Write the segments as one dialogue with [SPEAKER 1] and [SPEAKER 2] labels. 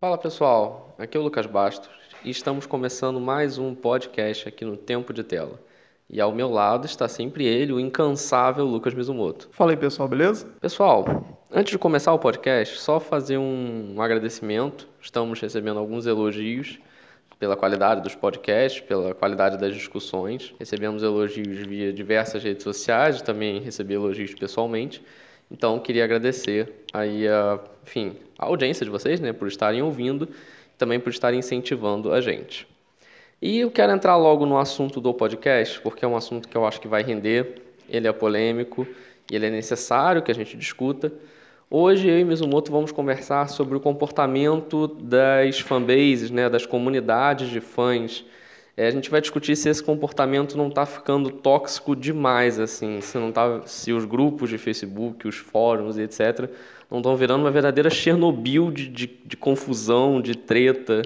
[SPEAKER 1] Fala pessoal, aqui é o Lucas Bastos e estamos começando mais um podcast aqui no Tempo de Tela. E ao meu lado está sempre ele, o incansável Lucas Mizumoto.
[SPEAKER 2] Fala aí pessoal, beleza?
[SPEAKER 1] Pessoal, antes de começar o podcast, só fazer um, um agradecimento. Estamos recebendo alguns elogios pela qualidade dos podcasts, pela qualidade das discussões. Recebemos elogios via diversas redes sociais, também recebi elogios pessoalmente. Então, queria agradecer aí a, enfim, a audiência de vocês, né, por estarem ouvindo, e também por estarem incentivando a gente. E eu quero entrar logo no assunto do podcast, porque é um assunto que eu acho que vai render, ele é polêmico e ele é necessário que a gente discuta. Hoje eu e Mizumoto vamos conversar sobre o comportamento das fanbases, né, das comunidades de fãs é, a gente vai discutir se esse comportamento não está ficando tóxico demais, assim, se não tá, se os grupos de Facebook, os fóruns e etc. não estão virando uma verdadeira Chernobyl de, de, de, confusão, de treta.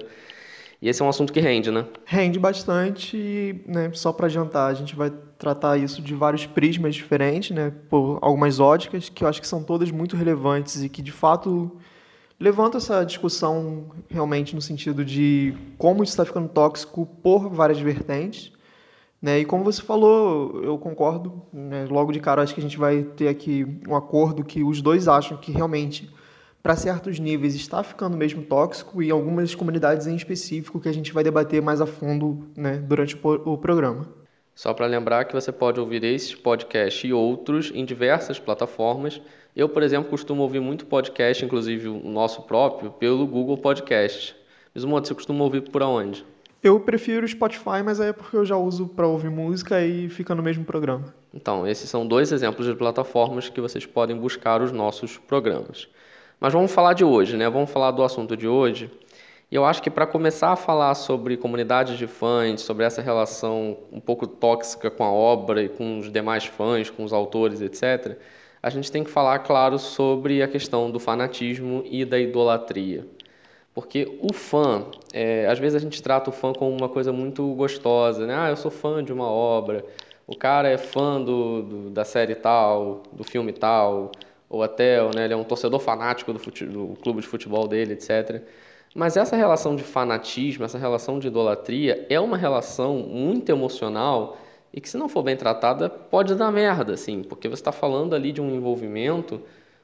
[SPEAKER 1] E esse é um assunto que rende, né?
[SPEAKER 2] Rende bastante, né? Só para adiantar, a gente vai tratar isso de vários prismas diferentes, né? Por algumas óticas que eu acho que são todas muito relevantes e que de fato levanta essa discussão realmente no sentido de como isso está ficando tóxico por várias vertentes. Né? E como você falou, eu concordo. Né? Logo de cara, acho que a gente vai ter aqui um acordo que os dois acham que realmente, para certos níveis, está ficando mesmo tóxico e algumas comunidades em específico que a gente vai debater mais a fundo né, durante o programa.
[SPEAKER 1] Só para lembrar que você pode ouvir esse podcast e outros em diversas plataformas eu, por exemplo, costumo ouvir muito podcast, inclusive o nosso próprio, pelo Google Podcast. Mismoto, você costuma ouvir por onde?
[SPEAKER 2] Eu prefiro o Spotify, mas aí é porque eu já uso para ouvir música e fica no mesmo programa.
[SPEAKER 1] Então, esses são dois exemplos de plataformas que vocês podem buscar os nossos programas. Mas vamos falar de hoje, né? Vamos falar do assunto de hoje. E eu acho que para começar a falar sobre comunidades de fãs, sobre essa relação um pouco tóxica com a obra e com os demais fãs, com os autores, etc., a gente tem que falar, claro, sobre a questão do fanatismo e da idolatria. Porque o fã, é, às vezes a gente trata o fã como uma coisa muito gostosa, né? Ah, eu sou fã de uma obra, o cara é fã do, do da série tal, do filme tal, ou até né, ele é um torcedor fanático do, fute, do clube de futebol dele, etc. Mas essa relação de fanatismo, essa relação de idolatria, é uma relação muito emocional e que se não for bem tratada pode dar merda, assim, porque você está falando ali de um envolvimento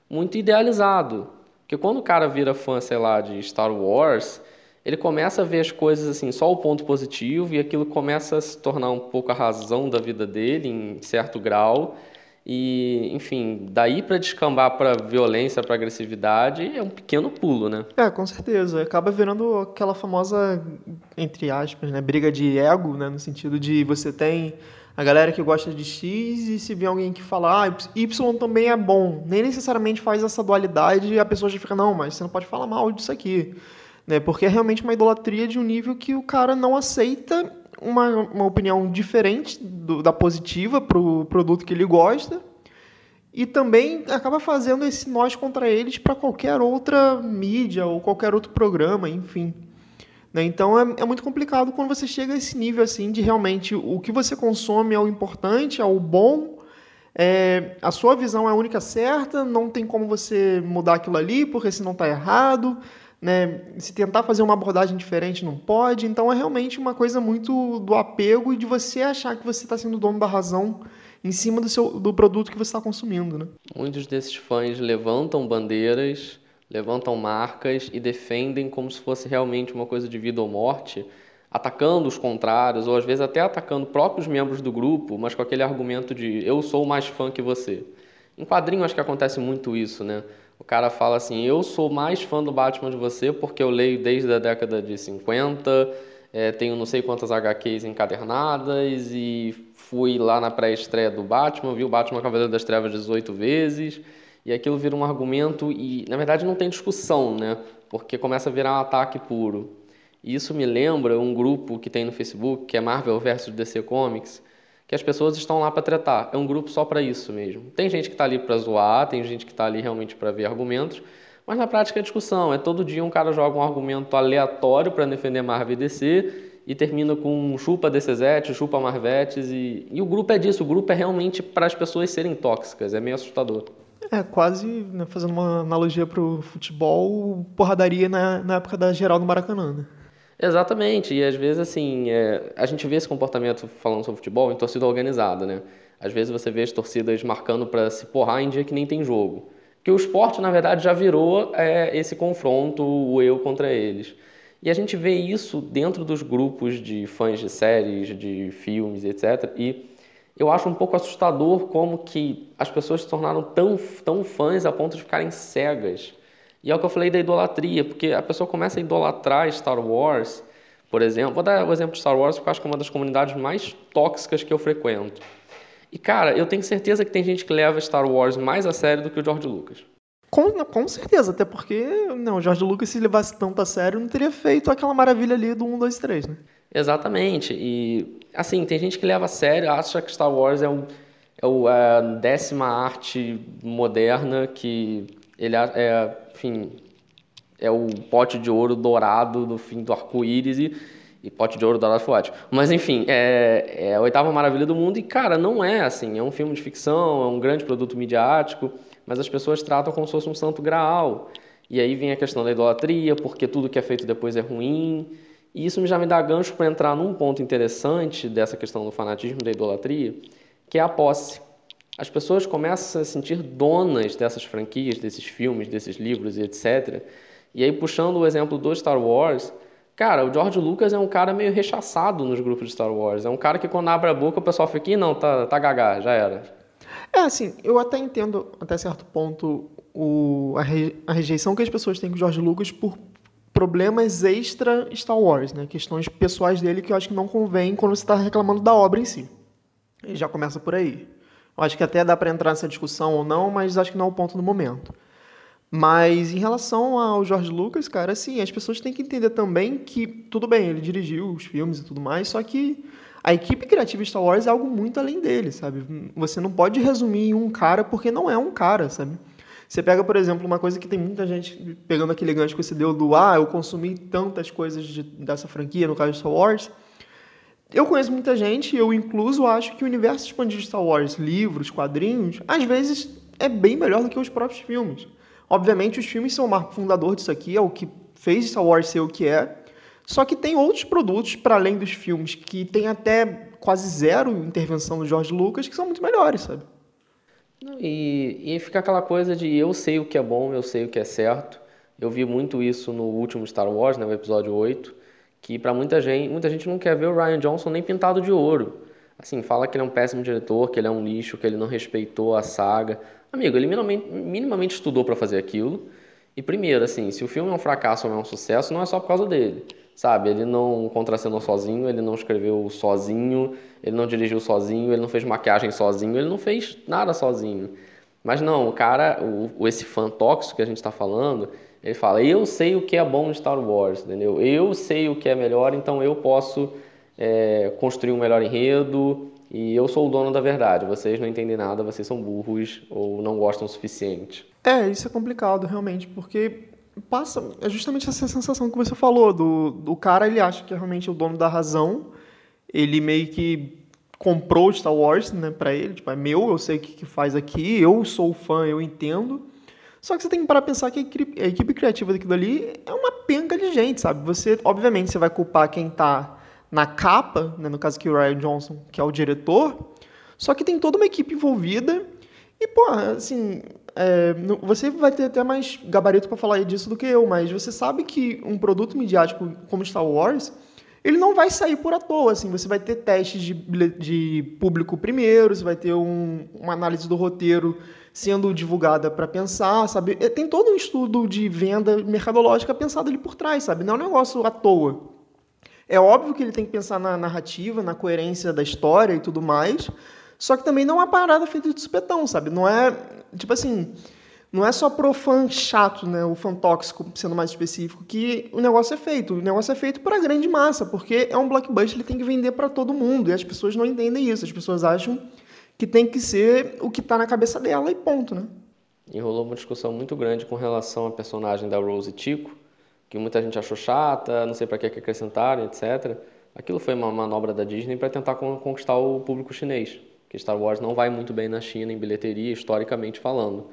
[SPEAKER 1] muito idealizado. Porque quando o cara vira fã, sei lá, de Star Wars, ele começa a ver as coisas assim, só o ponto positivo, e aquilo começa a se tornar um pouco a razão da vida dele, em certo grau. E, enfim, daí para descambar para violência, para agressividade, é um pequeno pulo, né?
[SPEAKER 2] É, com certeza. Acaba virando aquela famosa, entre aspas, né, briga de ego, né, no sentido de você tem a galera que gosta de X e se vê alguém que fala, ah, Y também é bom. Nem necessariamente faz essa dualidade e a pessoa já fica, não, mas você não pode falar mal disso aqui. Né? Porque é realmente uma idolatria de um nível que o cara não aceita uma, uma opinião diferente do, da positiva para o produto que ele gosta e também acaba fazendo esse nós contra eles para qualquer outra mídia ou qualquer outro programa, enfim. Né? Então é, é, muito complicado quando você chega a esse nível assim de realmente o que você consome é o importante, é o bom, é, a sua visão é a única certa, não tem como você mudar aquilo ali, porque senão está errado. Né? Se tentar fazer uma abordagem diferente não pode. Então é realmente uma coisa muito do apego e de você achar que você está sendo dono da razão em cima do, seu, do produto que você está consumindo. Né?
[SPEAKER 1] Muitos desses fãs levantam bandeiras levantam marcas e defendem como se fosse realmente uma coisa de vida ou morte, atacando os contrários, ou às vezes até atacando próprios membros do grupo, mas com aquele argumento de eu sou mais fã que você. Em quadrinho acho que acontece muito isso, né? O cara fala assim, eu sou mais fã do Batman de você porque eu leio desde a década de 50, é, tenho não sei quantas HQs encadernadas e fui lá na pré-estreia do Batman, vi o Batman Cavaleiro das Trevas 18 vezes e aquilo vira um argumento e, na verdade, não tem discussão, né? Porque começa a virar um ataque puro. E isso me lembra um grupo que tem no Facebook, que é Marvel vs DC Comics, que as pessoas estão lá para tratar. É um grupo só para isso mesmo. Tem gente que está ali para zoar, tem gente que está ali realmente para ver argumentos, mas na prática é discussão. É todo dia um cara joga um argumento aleatório para defender Marvel e DC e termina com chupa DCZ, chupa Marvetes e, e o grupo é disso. O grupo é realmente para as pessoas serem tóxicas. É meio assustador.
[SPEAKER 2] É, quase, né, fazendo uma analogia pro futebol, porradaria na, na época da geral do Maracanã, né?
[SPEAKER 1] Exatamente, e às vezes, assim, é, a gente vê esse comportamento falando sobre futebol em torcida organizada, né? Às vezes você vê as torcidas marcando para se porrar em dia que nem tem jogo. Que o esporte, na verdade, já virou é, esse confronto, o eu contra eles. E a gente vê isso dentro dos grupos de fãs de séries, de filmes, etc. E eu acho um pouco assustador como que as pessoas se tornaram tão, tão fãs a ponto de ficarem cegas. E é o que eu falei da idolatria, porque a pessoa começa a idolatrar Star Wars, por exemplo. Vou dar o exemplo de Star Wars, porque eu acho que é uma das comunidades mais tóxicas que eu frequento. E, cara, eu tenho certeza que tem gente que leva Star Wars mais a sério do que o George Lucas.
[SPEAKER 2] Com, com certeza, até porque não, o George Lucas, se levasse tanto a sério, não teria feito aquela maravilha ali do 1, 2, 3, né?
[SPEAKER 1] Exatamente. E, assim, tem gente que leva a sério, acha que Star Wars é, um, é, é a décima arte moderna, que ele é, enfim, é o pote de ouro dourado no fim do arco-íris e e Pote de Ouro Dourado foi ótimo. Mas enfim, é, é, a oitava maravilha do mundo e, cara, não é assim. É um filme de ficção, é um grande produto midiático, mas as pessoas tratam como se fosse um santo graal. E aí vem a questão da idolatria, porque tudo que é feito depois é ruim. E isso já me dá gancho para entrar num ponto interessante dessa questão do fanatismo da idolatria, que é a posse. As pessoas começam a se sentir donas dessas franquias, desses filmes, desses livros e etc. E aí, puxando o exemplo do Star Wars, Cara, o George Lucas é um cara meio rechaçado nos grupos de Star Wars. É um cara que quando abre a boca o pessoal fica aqui, não, tá, tá gagá, já era.
[SPEAKER 2] É, assim, eu até entendo, até certo ponto, o, a, re, a rejeição que as pessoas têm com o George Lucas por problemas extra Star Wars, né? Questões pessoais dele que eu acho que não convém quando você está reclamando da obra em si. E já começa por aí. Eu acho que até dá para entrar nessa discussão ou não, mas acho que não é o ponto do momento. Mas em relação ao George Lucas, cara, assim, as pessoas têm que entender também que, tudo bem, ele dirigiu os filmes e tudo mais, só que a equipe criativa de Star Wars é algo muito além dele, sabe? Você não pode resumir em um cara porque não é um cara, sabe? Você pega, por exemplo, uma coisa que tem muita gente pegando aquele gancho que você deu do ah, eu consumi tantas coisas de, dessa franquia, no caso de Star Wars. Eu conheço muita gente, eu incluso acho que o universo expandido de Star Wars, livros, quadrinhos, às vezes é bem melhor do que os próprios filmes. Obviamente, os filmes são o marco fundador disso aqui, é o que fez Star Wars ser o que é. Só que tem outros produtos, para além dos filmes, que tem até quase zero intervenção do George Lucas, que são muito melhores, sabe?
[SPEAKER 1] E, e fica aquela coisa de eu sei o que é bom, eu sei o que é certo. Eu vi muito isso no último Star Wars, né, no episódio 8, que para muita gente, muita gente não quer ver o Ryan Johnson nem pintado de ouro. Assim, fala que ele é um péssimo diretor, que ele é um lixo, que ele não respeitou a saga. Amigo, ele minimamente, minimamente estudou para fazer aquilo. E primeiro, assim, se o filme é um fracasso ou é um sucesso, não é só por causa dele. Sabe, ele não contracenou sozinho, ele não escreveu sozinho, ele não dirigiu sozinho, ele não fez maquiagem sozinho, ele não fez nada sozinho. Mas não, o cara, o, esse fã tóxico que a gente está falando, ele fala: Eu sei o que é bom de Star Wars, entendeu? Eu sei o que é melhor, então eu posso é, construir um melhor enredo, e eu sou o dono da verdade, vocês não entendem nada, vocês são burros ou não gostam o suficiente.
[SPEAKER 2] É, isso é complicado realmente, porque passa é justamente essa sensação que você falou do, do cara, ele acha que é realmente o dono da razão, ele meio que comprou Star Wars, né, para ele, tipo, é meu, eu sei o que, que faz aqui, eu sou fã, eu entendo. Só que você tem que parar pensar que a equipe, a equipe criativa daquilo ali é uma penca de gente, sabe? Você, obviamente, você vai culpar quem está na capa, né, no caso aqui o Ryan Johnson, que é o diretor, só que tem toda uma equipe envolvida. E, pô, assim, é, você vai ter até mais gabarito para falar disso do que eu, mas você sabe que um produto midiático como Star Wars, ele não vai sair por à toa, assim, você vai ter testes de, de público primeiro, você vai ter um, uma análise do roteiro sendo divulgada para pensar, sabe? É, tem todo um estudo de venda mercadológica pensado ali por trás, sabe? Não é um negócio à toa. É óbvio que ele tem que pensar na narrativa, na coerência da história e tudo mais, só que também não é uma parada feita de supetão, sabe? Não é, tipo assim, não é só pro fã chato, né, o fã tóxico, sendo mais específico, que o negócio é feito. O negócio é feito para a grande massa, porque é um blockbuster, ele tem que vender para todo mundo, e as pessoas não entendem isso. As pessoas acham que tem que ser o que está na cabeça dela e ponto, né?
[SPEAKER 1] E rolou uma discussão muito grande com relação à personagem da Rose Tico, que muita gente achou chata, não sei para que acrescentaram, etc. Aquilo foi uma manobra da Disney para tentar conquistar o público chinês, que Star Wars não vai muito bem na China em bilheteria, historicamente falando.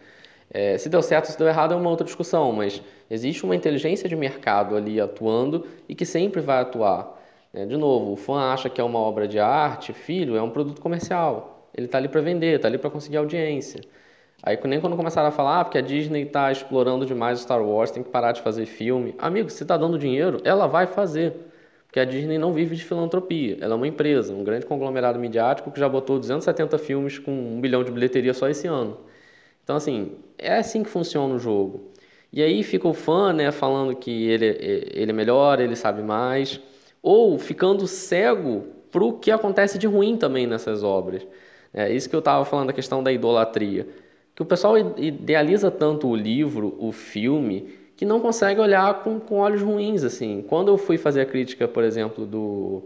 [SPEAKER 1] É, se deu certo, se deu errado é uma outra discussão, mas existe uma inteligência de mercado ali atuando e que sempre vai atuar. É, de novo, o fã acha que é uma obra de arte, filho, é um produto comercial. Ele está ali para vender, está ali para conseguir audiência. Aí nem quando começaram a falar, ah, porque a Disney está explorando demais o Star Wars, tem que parar de fazer filme. Amigo, se está dando dinheiro, ela vai fazer. Porque a Disney não vive de filantropia. Ela é uma empresa, um grande conglomerado midiático que já botou 270 filmes com um bilhão de bilheteria só esse ano. Então, assim, é assim que funciona o jogo. E aí fica o fã, né, falando que ele, ele é melhor, ele sabe mais, ou ficando cego para o que acontece de ruim também nessas obras. É isso que eu estava falando da questão da idolatria. Que o pessoal idealiza tanto o livro, o filme, que não consegue olhar com, com olhos ruins. assim. Quando eu fui fazer a crítica, por exemplo, do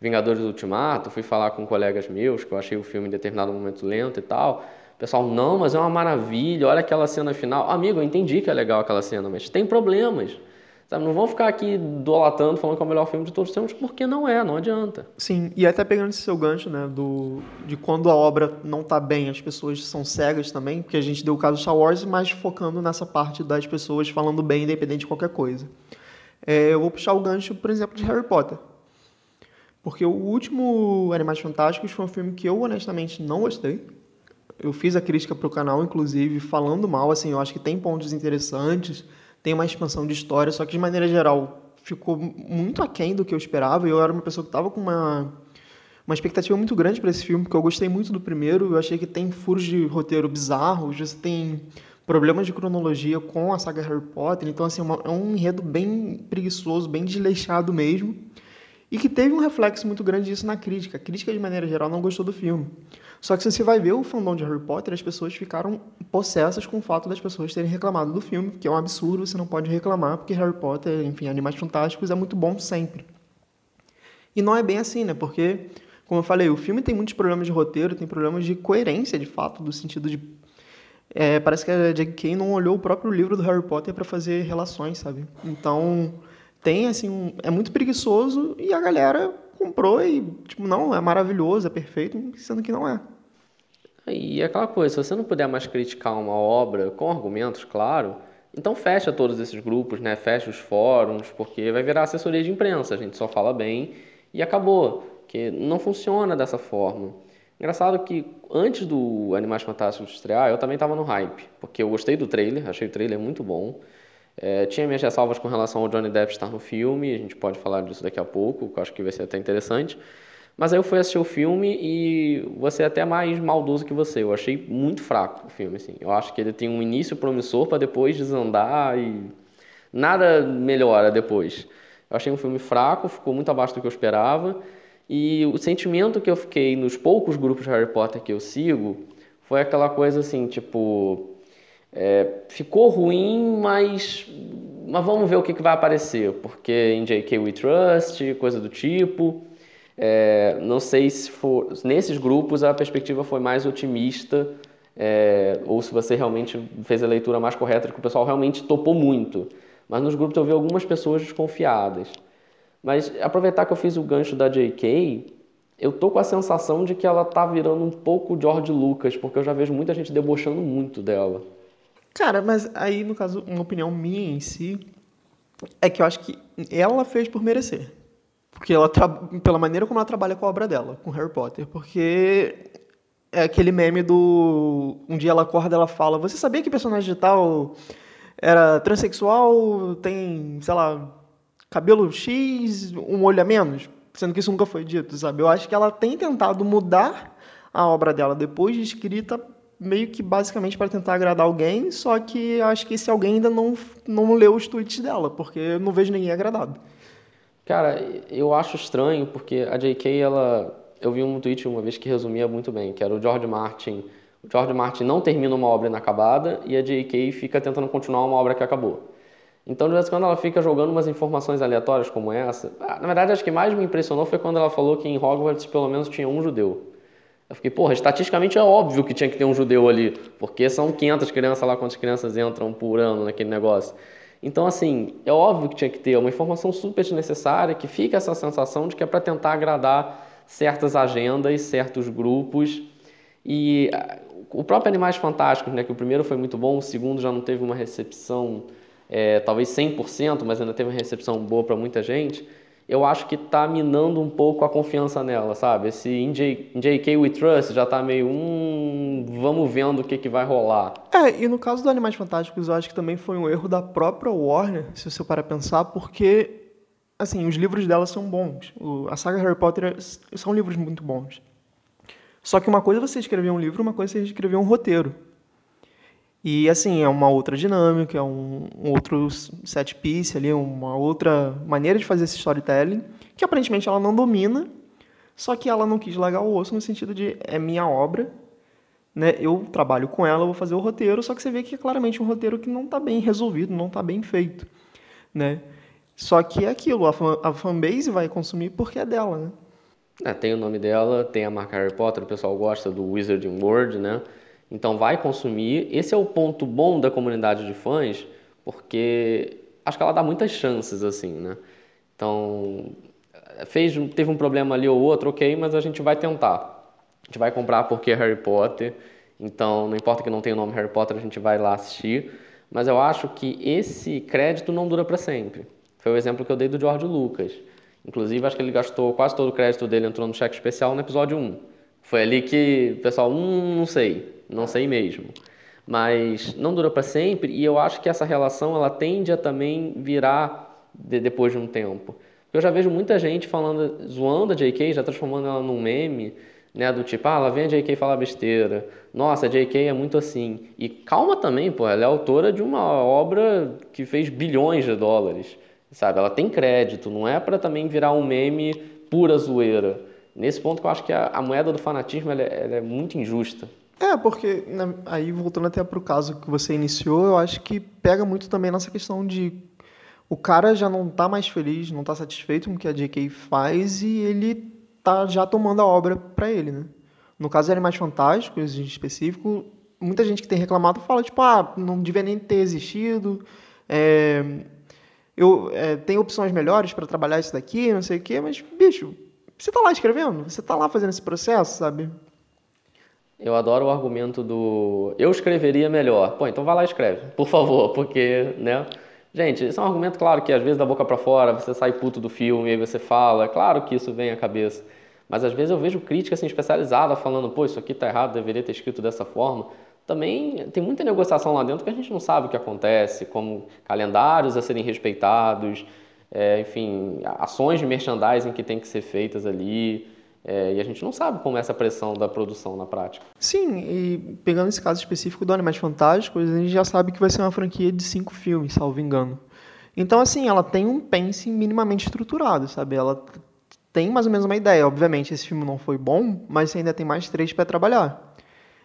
[SPEAKER 1] Vingadores do Ultimato, fui falar com colegas meus, que eu achei o filme em determinado momento lento e tal pessoal, não, mas é uma maravilha, olha aquela cena final. Amigo, eu entendi que é legal aquela cena, mas tem problemas. Sabe? Não vão ficar aqui idolatando, falando que é o melhor filme de todos os tempos, porque não é, não adianta.
[SPEAKER 2] Sim, e até pegando esse seu gancho, né, do, de quando a obra não está bem, as pessoas são cegas também, porque a gente deu o caso do Star Wars, mas focando nessa parte das pessoas falando bem, independente de qualquer coisa. É, eu vou puxar o gancho, por exemplo, de Harry Potter. Porque o último Animais Fantásticos foi um filme que eu, honestamente, não gostei eu fiz a crítica para o canal, inclusive, falando mal, assim, eu acho que tem pontos interessantes, tem uma expansão de história, só que de maneira geral ficou muito aquém do que eu esperava, eu era uma pessoa que estava com uma, uma expectativa muito grande para esse filme, porque eu gostei muito do primeiro, eu achei que tem furos de roteiro bizarros, você tem problemas de cronologia com a saga Harry Potter, então assim, é, é um enredo bem preguiçoso, bem desleixado mesmo, e que teve um reflexo muito grande disso na crítica. A crítica, de maneira geral, não gostou do filme. Só que se você vai ver o fandom de Harry Potter, as pessoas ficaram possessas com o fato das pessoas terem reclamado do filme, que é um absurdo, você não pode reclamar, porque Harry Potter, enfim, Animais Fantásticos é muito bom sempre. E não é bem assim, né? Porque, como eu falei, o filme tem muitos problemas de roteiro, tem problemas de coerência, de fato, do sentido de. É, parece que a J.K. não olhou o próprio livro do Harry Potter para fazer relações, sabe? Então, tem, assim, um, é muito preguiçoso e a galera comprou e, tipo, não, é maravilhoso, é perfeito, sendo que não é.
[SPEAKER 1] E aquela coisa, se você não puder mais criticar uma obra com argumentos, claro, então fecha todos esses grupos, né? Fecha os fóruns, porque vai virar assessoria de imprensa, a gente só fala bem e acabou. Que não funciona dessa forma. Engraçado que antes do Animais Fantásticos estrear, eu também estava no hype, porque eu gostei do trailer, achei o trailer muito bom. É, tinha minhas ressalvas com relação ao Johnny Depp estar no filme, a gente pode falar disso daqui a pouco, que eu acho que vai ser até interessante. Mas aí eu fui assistir o filme e você é até mais maldoso que você. Eu achei muito fraco o filme, assim. Eu acho que ele tem um início promissor para depois desandar e nada melhora depois. Eu achei um filme fraco, ficou muito abaixo do que eu esperava. E o sentimento que eu fiquei nos poucos grupos de Harry Potter que eu sigo foi aquela coisa assim, tipo, é, ficou ruim, mas, mas vamos ver o que, que vai aparecer, porque em J.K. We Trust, coisa do tipo. É, não sei se for, nesses grupos a perspectiva foi mais otimista é, ou se você realmente fez a leitura mais correta, que o pessoal realmente topou muito. Mas nos grupos eu vi algumas pessoas desconfiadas. Mas aproveitar que eu fiz o gancho da J.K., eu tô com a sensação de que ela tá virando um pouco George Lucas, porque eu já vejo muita gente debochando muito dela.
[SPEAKER 2] Cara, mas aí, no caso, uma opinião minha em si, é que eu acho que ela fez por merecer. Porque ela pela maneira como ela trabalha com a obra dela, com Harry Potter, porque é aquele meme do um dia ela acorda, ela fala: "Você sabia que personagem tal era transexual, tem, sei lá, cabelo X, um olho a menos?" Sendo que isso nunca foi dito, sabe? Eu acho que ela tem tentado mudar a obra dela depois de escrita meio que basicamente para tentar agradar alguém, só que acho que esse alguém ainda não, não leu os tweets dela, porque eu não vejo ninguém agradado.
[SPEAKER 1] Cara, eu acho estranho porque a J.K. ela eu vi um tweet uma vez que resumia muito bem, que era o George Martin. O George Martin não termina uma obra inacabada e a J.K. fica tentando continuar uma obra que acabou. Então, de vez em quando ela fica jogando umas informações aleatórias como essa. Ah, na verdade, acho que mais me impressionou foi quando ela falou que em Hogwarts pelo menos tinha um judeu. Eu fiquei, porra, estatisticamente é óbvio que tinha que ter um judeu ali, porque são 500 crianças lá, quantas crianças entram por ano naquele negócio. Então, assim, é óbvio que tinha que ter uma informação super desnecessária, que fica essa sensação de que é para tentar agradar certas agendas, certos grupos. E o próprio Animais Fantásticos, né, que o primeiro foi muito bom, o segundo já não teve uma recepção é, talvez 100%, mas ainda teve uma recepção boa para muita gente, eu acho que está minando um pouco a confiança nela, sabe? Esse JK We Trust já está meio, hum, vamos vendo o que, que vai rolar.
[SPEAKER 2] É, e no caso do Animais Fantásticos, eu acho que também foi um erro da própria Warner, se você para pensar, porque, assim, os livros dela são bons. A saga Harry Potter são livros muito bons. Só que uma coisa é você escrever um livro, uma coisa é você escrever um roteiro. E assim, é uma outra dinâmica, é um, um, outro set piece ali, uma outra maneira de fazer esse storytelling, que aparentemente ela não domina, só que ela não quis largar o osso no sentido de é minha obra, né? Eu trabalho com ela, vou fazer o roteiro, só que você vê que é claramente um roteiro que não está bem resolvido, não está bem feito, né? Só que é aquilo, a, fan, a fanbase vai consumir porque é dela, né?
[SPEAKER 1] É, tem o nome dela, tem a marca Harry Potter, o pessoal gosta do Wizarding World, né? Então vai consumir. Esse é o ponto bom da comunidade de fãs, porque acho que ela dá muitas chances, assim, né? Então, fez, teve um problema ali ou outro, ok, mas a gente vai tentar. A gente vai comprar porque é Harry Potter. Então, não importa que não tenha o nome Harry Potter, a gente vai lá assistir. Mas eu acho que esse crédito não dura para sempre. Foi o exemplo que eu dei do George Lucas. Inclusive, acho que ele gastou quase todo o crédito dele entrou no cheque especial no episódio 1. Foi ali que o pessoal, hum, não sei, não sei mesmo. Mas não dura para sempre e eu acho que essa relação ela tende a também virar de, depois de um tempo. Eu já vejo muita gente falando, zoando a JK, já transformando ela num meme, né, do tipo, ah, lá vem a JK falar besteira. Nossa, a JK é muito assim. E calma também, pô, ela é autora de uma obra que fez bilhões de dólares sabe? Ela tem crédito, não é para também virar um meme pura zoeira. Nesse ponto que eu acho que a, a moeda do fanatismo ela é, ela é, muito injusta.
[SPEAKER 2] É, porque né, aí voltando até para o caso que você iniciou, eu acho que pega muito também nessa questão de o cara já não está mais feliz, não está satisfeito com o que a JK faz e ele tá já tomando a obra para ele, né? No caso de Animais Fantásticos, em específico, muita gente que tem reclamado fala, tipo, ah, não devia nem ter existido, é, eu é, tenho opções melhores para trabalhar isso daqui, não sei o quê, mas, bicho, você está lá escrevendo, você está lá fazendo esse processo, sabe?
[SPEAKER 1] Eu adoro o argumento do eu escreveria melhor. Pô, então vai lá e escreve, por favor, porque, né? Gente, isso é um argumento, claro, que às vezes da boca para fora você sai puto do filme e aí você fala, é claro que isso vem à cabeça. Mas às vezes eu vejo crítica assim, especializada falando, pô, isso aqui tá errado, deveria ter escrito dessa forma também tem muita negociação lá dentro que a gente não sabe o que acontece, como calendários a serem respeitados, é, enfim, ações de merchandising que tem que ser feitas ali. É, e a gente não sabe como é essa pressão da produção na prática.
[SPEAKER 2] Sim, e pegando esse caso específico do Animais Fantásticos, a gente já sabe que vai ser uma franquia de cinco filmes, salvo engano. Então, assim, ela tem um pense minimamente estruturado, sabe? Ela tem mais ou menos uma ideia. Obviamente, esse filme não foi bom, mas ainda tem mais três para trabalhar.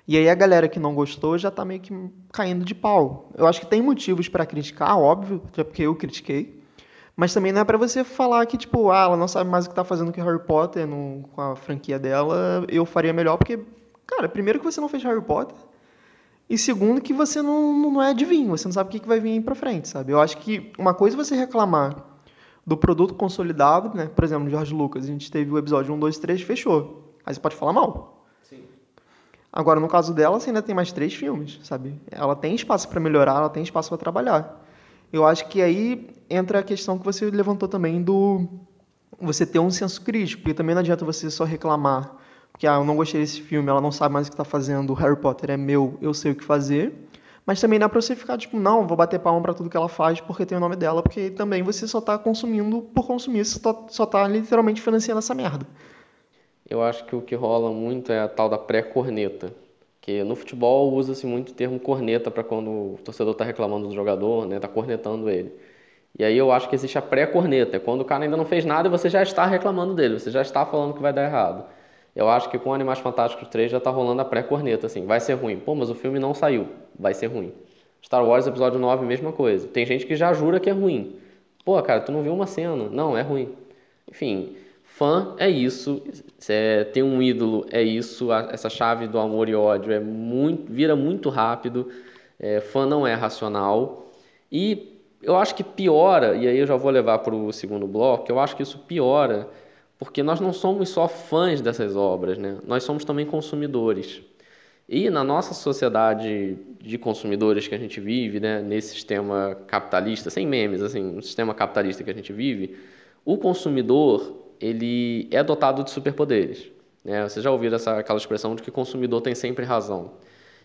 [SPEAKER 2] E aí a galera que não gostou já está meio que caindo de pau. Eu acho que tem motivos para criticar, óbvio, até porque eu critiquei. Mas também não é para você falar que, tipo, ah, ela não sabe mais o que está fazendo com Harry Potter no, com a franquia dela, eu faria melhor, porque, cara, primeiro que você não fez Harry Potter, e segundo que você não, não é adivinho, você não sabe o que, que vai vir para frente, sabe? Eu acho que uma coisa é você reclamar do produto consolidado, né? Por exemplo, George Lucas, a gente teve o episódio 1, 2, 3, fechou. Aí você pode falar mal. Agora, no caso dela, você ainda tem mais três filmes, sabe? Ela tem espaço para melhorar, ela tem espaço para trabalhar. Eu acho que aí entra a questão que você levantou também do você ter um senso crítico, porque também não adianta você só reclamar porque ah, eu não gostei desse filme, ela não sabe mais o que está fazendo, Harry Potter é meu, eu sei o que fazer. Mas também não é para você ficar tipo, não, vou bater palma para tudo que ela faz porque tem o nome dela, porque também você só está consumindo por consumir, você só está literalmente financiando essa merda
[SPEAKER 1] eu acho que o que rola muito é a tal da pré-corneta. Que no futebol usa-se muito o termo corneta para quando o torcedor está reclamando do jogador, né, está cornetando ele. E aí eu acho que existe a pré-corneta, é quando o cara ainda não fez nada e você já está reclamando dele, você já está falando que vai dar errado. Eu acho que com Animais Fantásticos 3 já está rolando a pré-corneta, assim, vai ser ruim. Pô, mas o filme não saiu, vai ser ruim. Star Wars Episódio 9, mesma coisa. Tem gente que já jura que é ruim. Pô, cara, tu não viu uma cena. Não, é ruim. Enfim, Fã é isso, é, ter um ídolo é isso, a, essa chave do amor e ódio é muito, vira muito rápido, é, fã não é racional. E eu acho que piora, e aí eu já vou levar para o segundo bloco, eu acho que isso piora porque nós não somos só fãs dessas obras, né? nós somos também consumidores. E na nossa sociedade de consumidores que a gente vive, né, nesse sistema capitalista, sem memes, assim, no sistema capitalista que a gente vive, o consumidor ele é dotado de superpoderes. Né? Vocês já ouviram essa, aquela expressão de que o consumidor tem sempre razão.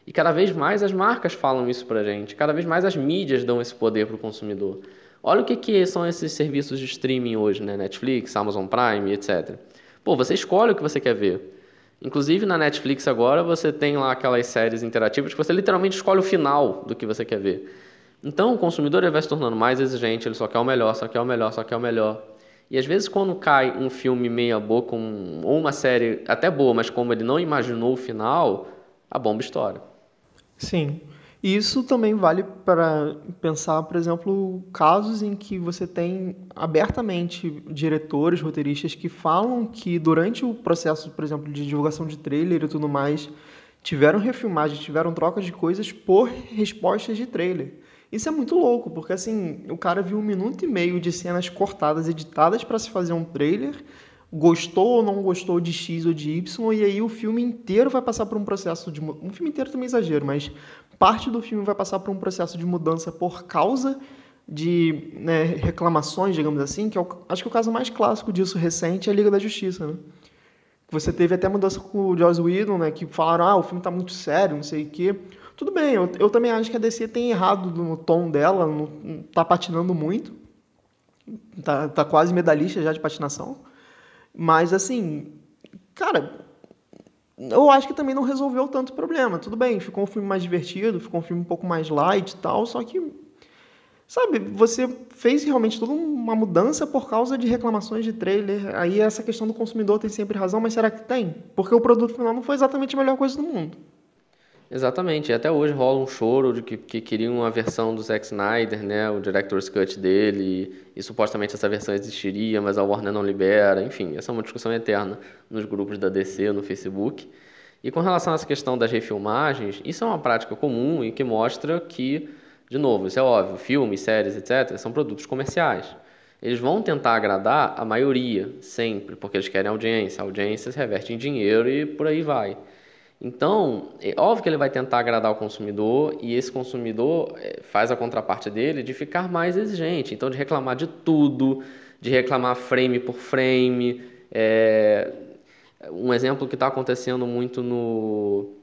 [SPEAKER 1] E cada vez mais as marcas falam isso para a gente, cada vez mais as mídias dão esse poder para o consumidor. Olha o que, que são esses serviços de streaming hoje, né? Netflix, Amazon Prime, etc. Pô, você escolhe o que você quer ver. Inclusive na Netflix agora você tem lá aquelas séries interativas que você literalmente escolhe o final do que você quer ver. Então o consumidor vai se tornando mais exigente, ele só quer o melhor, só quer o melhor, só quer o melhor. E às vezes quando cai um filme meia boca, um, ou uma série até boa, mas como ele não imaginou o final, a bomba estoura.
[SPEAKER 2] Sim. E isso também vale para pensar, por exemplo, casos em que você tem abertamente diretores, roteiristas que falam que durante o processo, por exemplo, de divulgação de trailer e tudo mais, tiveram refilmagem, tiveram troca de coisas por respostas de trailer. Isso é muito louco, porque assim, o cara viu um minuto e meio de cenas cortadas, editadas para se fazer um trailer, gostou ou não gostou de X ou de Y, e aí o filme inteiro vai passar por um processo de. Um filme inteiro também é exagero, mas parte do filme vai passar por um processo de mudança por causa de né, reclamações, digamos assim, que é o, acho que o caso mais clássico disso recente é a Liga da Justiça, né? Você teve até mudança com o Joss Whedon, né, que falaram, ah, o filme está muito sério, não sei o quê. Tudo bem, eu, eu também acho que a DC tem errado no tom dela, não, tá patinando muito, tá, tá quase medalhista já de patinação. Mas, assim, cara, eu acho que também não resolveu tanto problema. Tudo bem, ficou um filme mais divertido, ficou um filme um pouco mais light e tal, só que, sabe, você fez realmente toda uma mudança por causa de reclamações de trailer. Aí essa questão do consumidor tem sempre razão, mas será que tem? Porque o produto final não foi exatamente a melhor coisa do mundo.
[SPEAKER 1] Exatamente, e até hoje rola um choro de que, que queriam uma versão do Zack Snyder, né, o director's cut dele, e, supostamente essa versão existiria, mas a Warner não libera, enfim, essa é uma discussão eterna nos grupos da DC, no Facebook. E com relação a essa questão das refilmagens, isso é uma prática comum e que mostra que, de novo, isso é óbvio, filmes, séries, etc., são produtos comerciais. Eles vão tentar agradar a maioria, sempre, porque eles querem audiência. A audiência se reverte em dinheiro e por aí vai. Então, é óbvio que ele vai tentar agradar o consumidor e esse consumidor é, faz a contraparte dele de ficar mais exigente, então de reclamar de tudo, de reclamar frame por frame. É, um exemplo que está acontecendo muito no.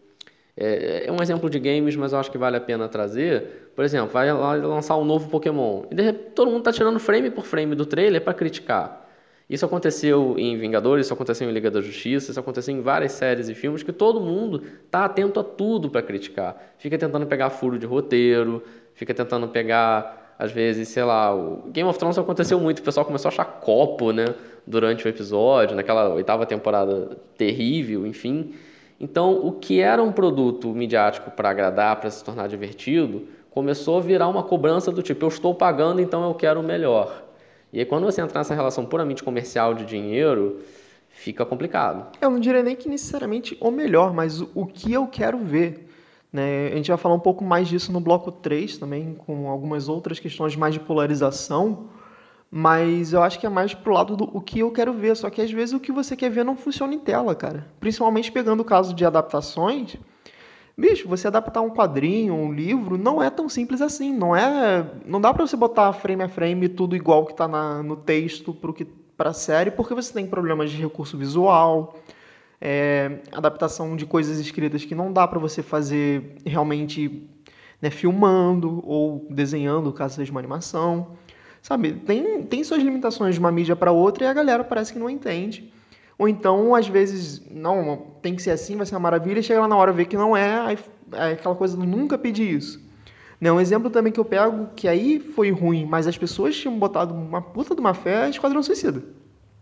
[SPEAKER 1] É, é, um exemplo de games, mas eu acho que vale a pena trazer. Por exemplo, vai lançar um novo Pokémon e de repente, todo mundo está tirando frame por frame do trailer para criticar. Isso aconteceu em Vingadores, isso aconteceu em Liga da Justiça, isso aconteceu em várias séries e filmes que todo mundo está atento a tudo para criticar. Fica tentando pegar furo de roteiro, fica tentando pegar, às vezes, sei lá, o Game of Thrones aconteceu muito, o pessoal começou a achar copo, né, durante o episódio, naquela oitava temporada terrível, enfim. Então, o que era um produto midiático para agradar, para se tornar divertido, começou a virar uma cobrança do tipo, eu estou pagando, então eu quero o melhor. E aí, quando você entrar nessa relação puramente comercial de dinheiro, fica complicado.
[SPEAKER 2] Eu não diria nem que necessariamente o melhor, mas o, que eu quero ver. Né? A gente vai falar um pouco mais disso no bloco 3 também, com algumas outras questões mais de polarização, mas eu acho que é mais pro lado do o que eu quero ver. Só que às vezes o que você quer ver não funciona em tela, cara. Principalmente pegando o caso de adaptações. Bicho, você adaptar um quadrinho, um livro, não é tão simples assim. Não é, não dá para você botar frame a frame tudo igual que está no texto para que para série, porque você tem problemas de recurso visual, é, adaptação de coisas escritas que não dá para você fazer realmente né, filmando ou desenhando, caso seja uma animação. Sabe, tem, tem suas limitações de uma mídia para outra e a galera parece que não entende. Ou então, às vezes, não, tem que ser assim, vai ser uma maravilha, e chega lá na hora ver que não é, é aquela coisa do nunca pedir isso. Né? Um exemplo também que eu pego, que aí foi ruim, mas as pessoas tinham botado uma puta de uma fé, é Esquadrão Suicida.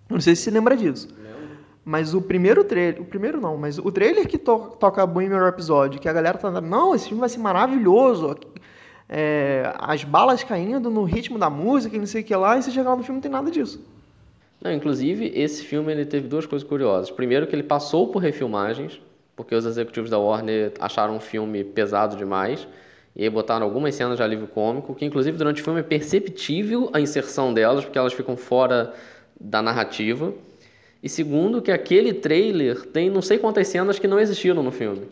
[SPEAKER 2] Não sei se você lembra disso. Mas o primeiro trailer, o primeiro não, mas o trailer que to toca Bohemian Rhapsody, que a galera tá não, esse filme vai ser maravilhoso, é, as balas caindo no ritmo da música e não sei o que lá, e você chega lá no filme não tem nada disso.
[SPEAKER 1] Não, inclusive, esse filme ele teve duas coisas curiosas. Primeiro, que ele passou por refilmagens, porque os executivos da Warner acharam um filme pesado demais, e aí botaram algumas cenas de alívio cômico, que inclusive durante o filme é perceptível a inserção delas, porque elas ficam fora da narrativa. E segundo, que aquele trailer tem não sei quantas cenas que não existiram no filme.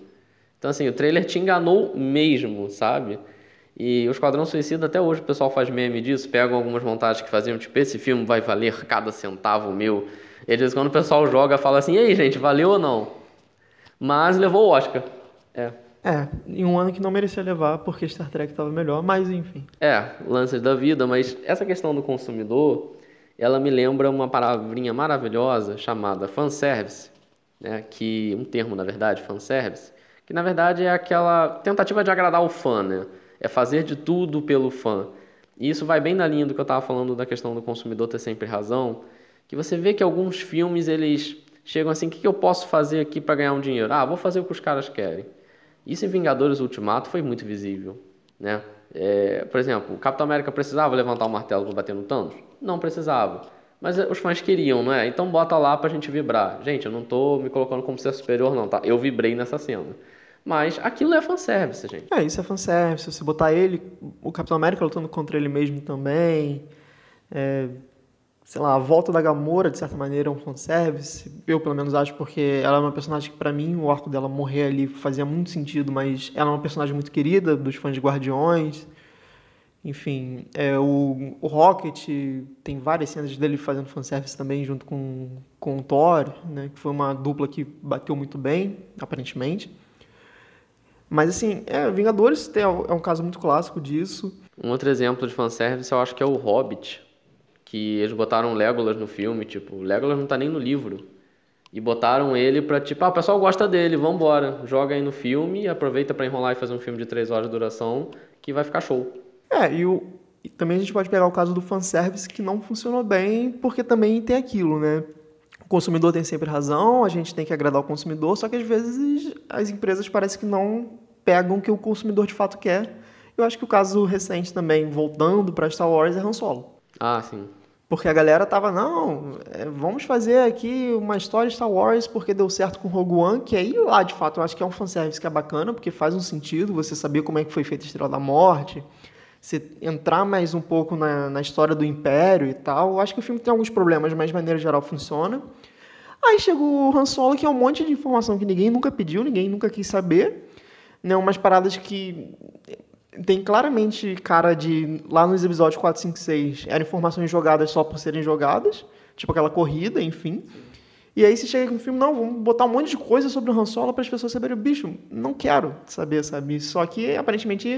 [SPEAKER 1] Então, assim, o trailer te enganou mesmo, sabe? E o Esquadrão Suicida, até hoje o pessoal faz meme disso, pegam algumas montagens que faziam, tipo, esse filme vai valer cada centavo meu. Eles, quando o pessoal joga, fala assim, e aí, gente, valeu ou não? Mas levou o Oscar. É.
[SPEAKER 2] É, em um ano que não merecia levar, porque Star Trek estava melhor, mas enfim.
[SPEAKER 1] É, lances da vida, mas essa questão do consumidor, ela me lembra uma palavrinha maravilhosa chamada fanservice, né? que, um termo, na verdade, fanservice, que na verdade é aquela tentativa de agradar o fã, né? É fazer de tudo pelo fã. E isso vai bem na linha do que eu estava falando da questão do consumidor ter sempre razão, que você vê que alguns filmes eles chegam assim, o que, que eu posso fazer aqui para ganhar um dinheiro? Ah, vou fazer o que os caras querem. Isso em Vingadores Ultimato foi muito visível, né? É, por exemplo, o Capitão América precisava levantar o martelo para bater no Thanos? Não precisava. Mas os fãs queriam, não é? Então bota lá pra gente vibrar. Gente, eu não tô me colocando como ser superior, não, tá? Eu vibrei nessa cena. Mas aquilo é fanservice, gente.
[SPEAKER 2] É, isso é fanservice. Se botar ele, o Capitão América lutando contra ele mesmo também. É, sei lá, a volta da Gamora, de certa maneira, é um fanservice. Eu, pelo menos, acho, porque ela é uma personagem que, para mim, o arco dela morrer ali fazia muito sentido, mas ela é uma personagem muito querida dos fãs de Guardiões. Enfim, é, o, o Rocket tem várias cenas dele fazendo fanservice também, junto com, com o Thor, né, que foi uma dupla que bateu muito bem, aparentemente. Mas, assim, é, Vingadores é um caso muito clássico disso.
[SPEAKER 1] Um outro exemplo de fanservice eu acho que é o Hobbit que eles botaram Legolas no filme, tipo, Legolas não tá nem no livro. E botaram ele pra, tipo, ah, o pessoal gosta dele, vambora. Joga aí no filme, aproveita para enrolar e fazer um filme de três horas de duração, que vai ficar show.
[SPEAKER 2] É, e, o, e também a gente pode pegar o caso do fanservice que não funcionou bem, porque também tem aquilo, né? O consumidor tem sempre razão, a gente tem que agradar o consumidor, só que às vezes as empresas parecem que não pegam o que o consumidor de fato quer. Eu acho que o caso recente também, voltando para Star Wars, é Han Solo.
[SPEAKER 1] Ah, sim.
[SPEAKER 2] Porque a galera tava, não, é, vamos fazer aqui uma história Star Wars porque deu certo com Rogue One, que aí lá, de fato, eu acho que é um fanservice que é bacana, porque faz um sentido você saber como é que foi feita a Estrela da Morte, você entrar mais um pouco na, na história do Império e tal. Eu acho que o filme tem alguns problemas, mas de maneira geral funciona. Aí chega o Han Solo, que é um monte de informação que ninguém nunca pediu, ninguém nunca quis saber. Né, umas paradas que tem claramente cara de. Lá nos episódios 4, 5, 6, eram informações jogadas só por serem jogadas. Tipo aquela corrida, enfim. E aí você chega com o filme, não, vamos botar um monte de coisa sobre o Han Solo para as pessoas saberem. Bicho, não quero saber, sabe? Só que, aparentemente,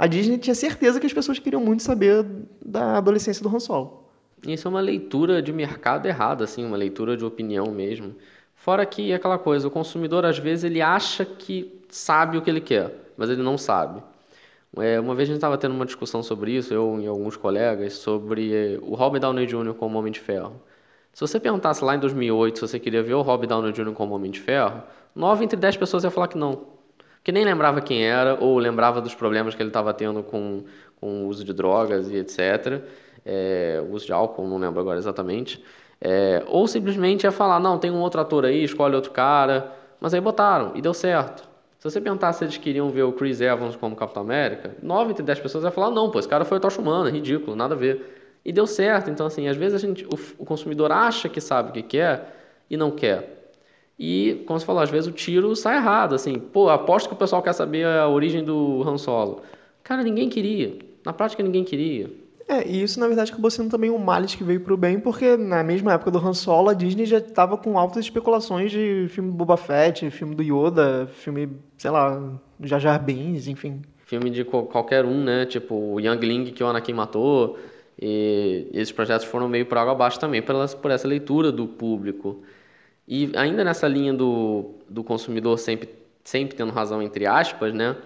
[SPEAKER 2] a Disney tinha certeza que as pessoas queriam muito saber da adolescência do Han Solo.
[SPEAKER 1] Isso é uma leitura de mercado errada, assim, uma leitura de opinião mesmo. Fora que é aquela coisa, o consumidor às vezes ele acha que sabe o que ele quer, mas ele não sabe. É, uma vez a gente estava tendo uma discussão sobre isso, eu e alguns colegas, sobre eh, o Robert Downey Jr. como Homem de Ferro. Se você perguntasse lá em 2008 se você queria ver o Robert Downey Jr. como Homem de Ferro, 9 entre 10 pessoas iam falar que não. Que nem lembrava quem era, ou lembrava dos problemas que ele estava tendo com, com o uso de drogas e etc. É, uso de álcool, não lembro agora exatamente. É, ou simplesmente ia falar, não, tem um outro ator aí, escolhe outro cara. Mas aí botaram, e deu certo. Se você perguntar se eles queriam ver o Chris Evans como Capitão América, 9 entre 10 pessoas vai falar, não, pô, esse cara foi o Tocha Humana, é ridículo, nada a ver. E deu certo, então assim, às vezes a gente, o, o consumidor acha que sabe o que quer e não quer. E, como você falou, às vezes o tiro sai errado, assim, pô, aposto que o pessoal quer saber a origem do Han Solo. Cara, ninguém queria. Na prática, ninguém queria.
[SPEAKER 2] É, e isso na verdade acabou sendo também um males que veio pro bem, porque na mesma época do Han Solo, a Disney já estava com altas especulações de filme do Boba Fett, filme do Yoda, filme, sei lá, Jar Jar Binks, enfim.
[SPEAKER 1] Filme de qualquer um, né? Tipo, o Youngling que o Anakin matou. E esses projetos foram meio por água abaixo também por essa leitura do público. E ainda nessa linha do, do consumidor sempre, sempre tendo razão, entre aspas, né?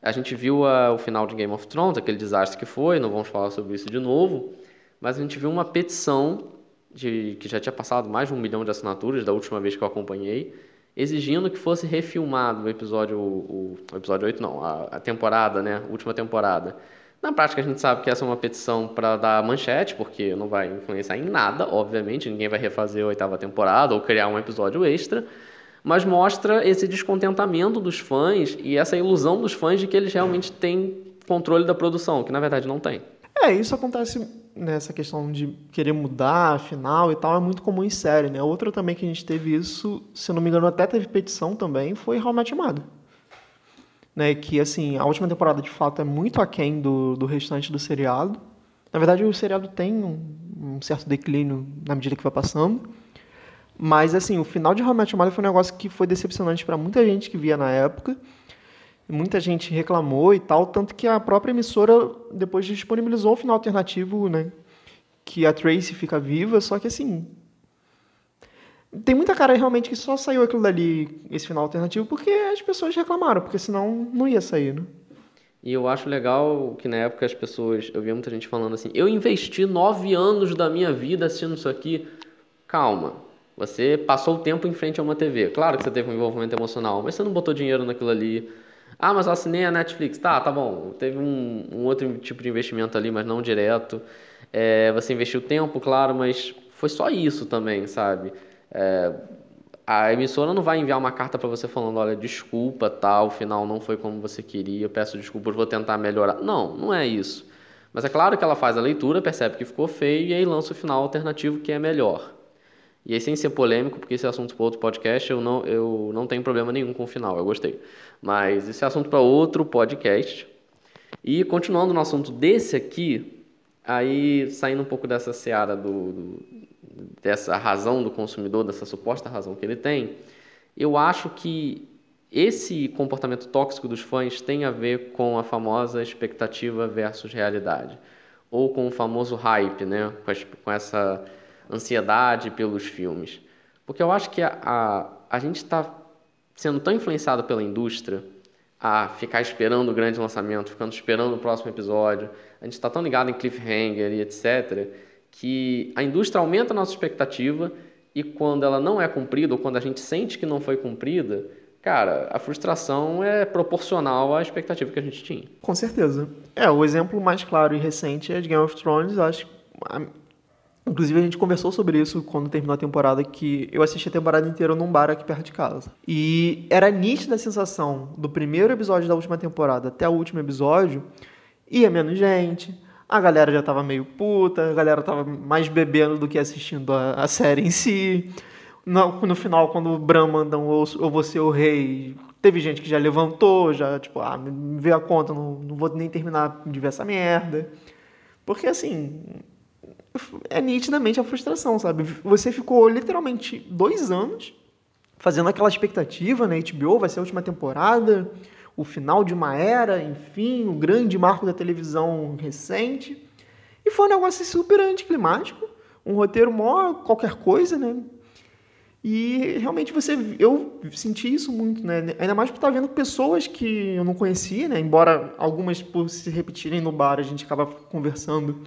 [SPEAKER 1] A gente viu a, o final de Game of Thrones, aquele desastre que foi, não vamos falar sobre isso de novo, mas a gente viu uma petição de, que já tinha passado mais de um milhão de assinaturas da última vez que eu acompanhei, exigindo que fosse refilmado o episódio, o, o episódio 8, não, a, a, temporada, né, a última temporada. Na prática, a gente sabe que essa é uma petição para dar manchete, porque não vai influenciar em nada, obviamente, ninguém vai refazer a oitava temporada ou criar um episódio extra, mas mostra esse descontentamento dos fãs e essa ilusão dos fãs de que eles realmente têm controle da produção, que na verdade não tem.
[SPEAKER 2] É, isso acontece nessa questão de querer mudar final e tal, é muito comum em série, né? Outra também que a gente teve isso, se não me engano, até teve petição também, foi How Met né? Que, assim, a última temporada, de fato, é muito aquém do, do restante do seriado. Na verdade, o seriado tem um, um certo declínio na medida que vai passando. Mas, assim, o final de How I Mother foi um negócio que foi decepcionante para muita gente que via na época. Muita gente reclamou e tal, tanto que a própria emissora depois disponibilizou um final alternativo, né? Que a Tracy fica viva, só que assim, tem muita cara realmente que só saiu aquilo dali, esse final alternativo, porque as pessoas reclamaram, porque senão não ia sair, né?
[SPEAKER 1] E eu acho legal que na época as pessoas, eu via muita gente falando assim, eu investi nove anos da minha vida assistindo isso aqui. Calma, você passou o tempo em frente a uma TV. Claro que você teve um envolvimento emocional, mas você não botou dinheiro naquilo ali. Ah, mas eu assinei a Netflix. Tá, tá bom. Teve um, um outro tipo de investimento ali, mas não direto. É, você investiu tempo, claro, mas foi só isso também, sabe? É, a emissora não vai enviar uma carta para você falando, olha, desculpa, tal, o final não foi como você queria, peço desculpas, vou tentar melhorar. Não, não é isso. Mas é claro que ela faz a leitura, percebe que ficou feio e aí lança o final alternativo que é melhor. E aí, sem ser polêmico, porque esse é assunto para outro podcast, eu não, eu não tenho problema nenhum com o final, eu gostei. Mas esse é assunto para outro podcast. E continuando no assunto desse aqui, aí saindo um pouco dessa seara do, do dessa razão do consumidor, dessa suposta razão que ele tem, eu acho que esse comportamento tóxico dos fãs tem a ver com a famosa expectativa versus realidade, ou com o famoso hype, né? com essa ansiedade pelos filmes. Porque eu acho que a, a, a gente está sendo tão influenciado pela indústria a ficar esperando o grande lançamento, ficando esperando o próximo episódio, a gente está tão ligado em cliffhanger e etc., que a indústria aumenta a nossa expectativa e quando ela não é cumprida, ou quando a gente sente que não foi cumprida, cara, a frustração é proporcional à expectativa que a gente tinha.
[SPEAKER 2] Com certeza. É, o exemplo mais claro e recente é de Game of Thrones, acho. Inclusive, a gente conversou sobre isso quando terminou a temporada, que eu assisti a temporada inteira num bar aqui perto de casa. E era nítida a sensação do primeiro episódio da última temporada até o último episódio, ia menos gente, a galera já tava meio puta, a galera tava mais bebendo do que assistindo a, a série em si. No, no, final, quando o Bran manda um ou, ou você o rei, teve gente que já levantou, já, tipo, ah, me veio a conta, não, não vou nem terminar de ver essa merda. Porque, assim, é nitidamente a frustração, sabe? Você ficou literalmente dois anos fazendo aquela expectativa, né? HBO vai ser a última temporada, o final de uma era, enfim, o grande marco da televisão recente. E foi um negócio super anticlimático, um roteiro mó qualquer coisa, né? E realmente você, eu senti isso muito, né? Ainda mais por estar vendo pessoas que eu não conhecia, né? Embora algumas por se repetirem no bar a gente acaba conversando,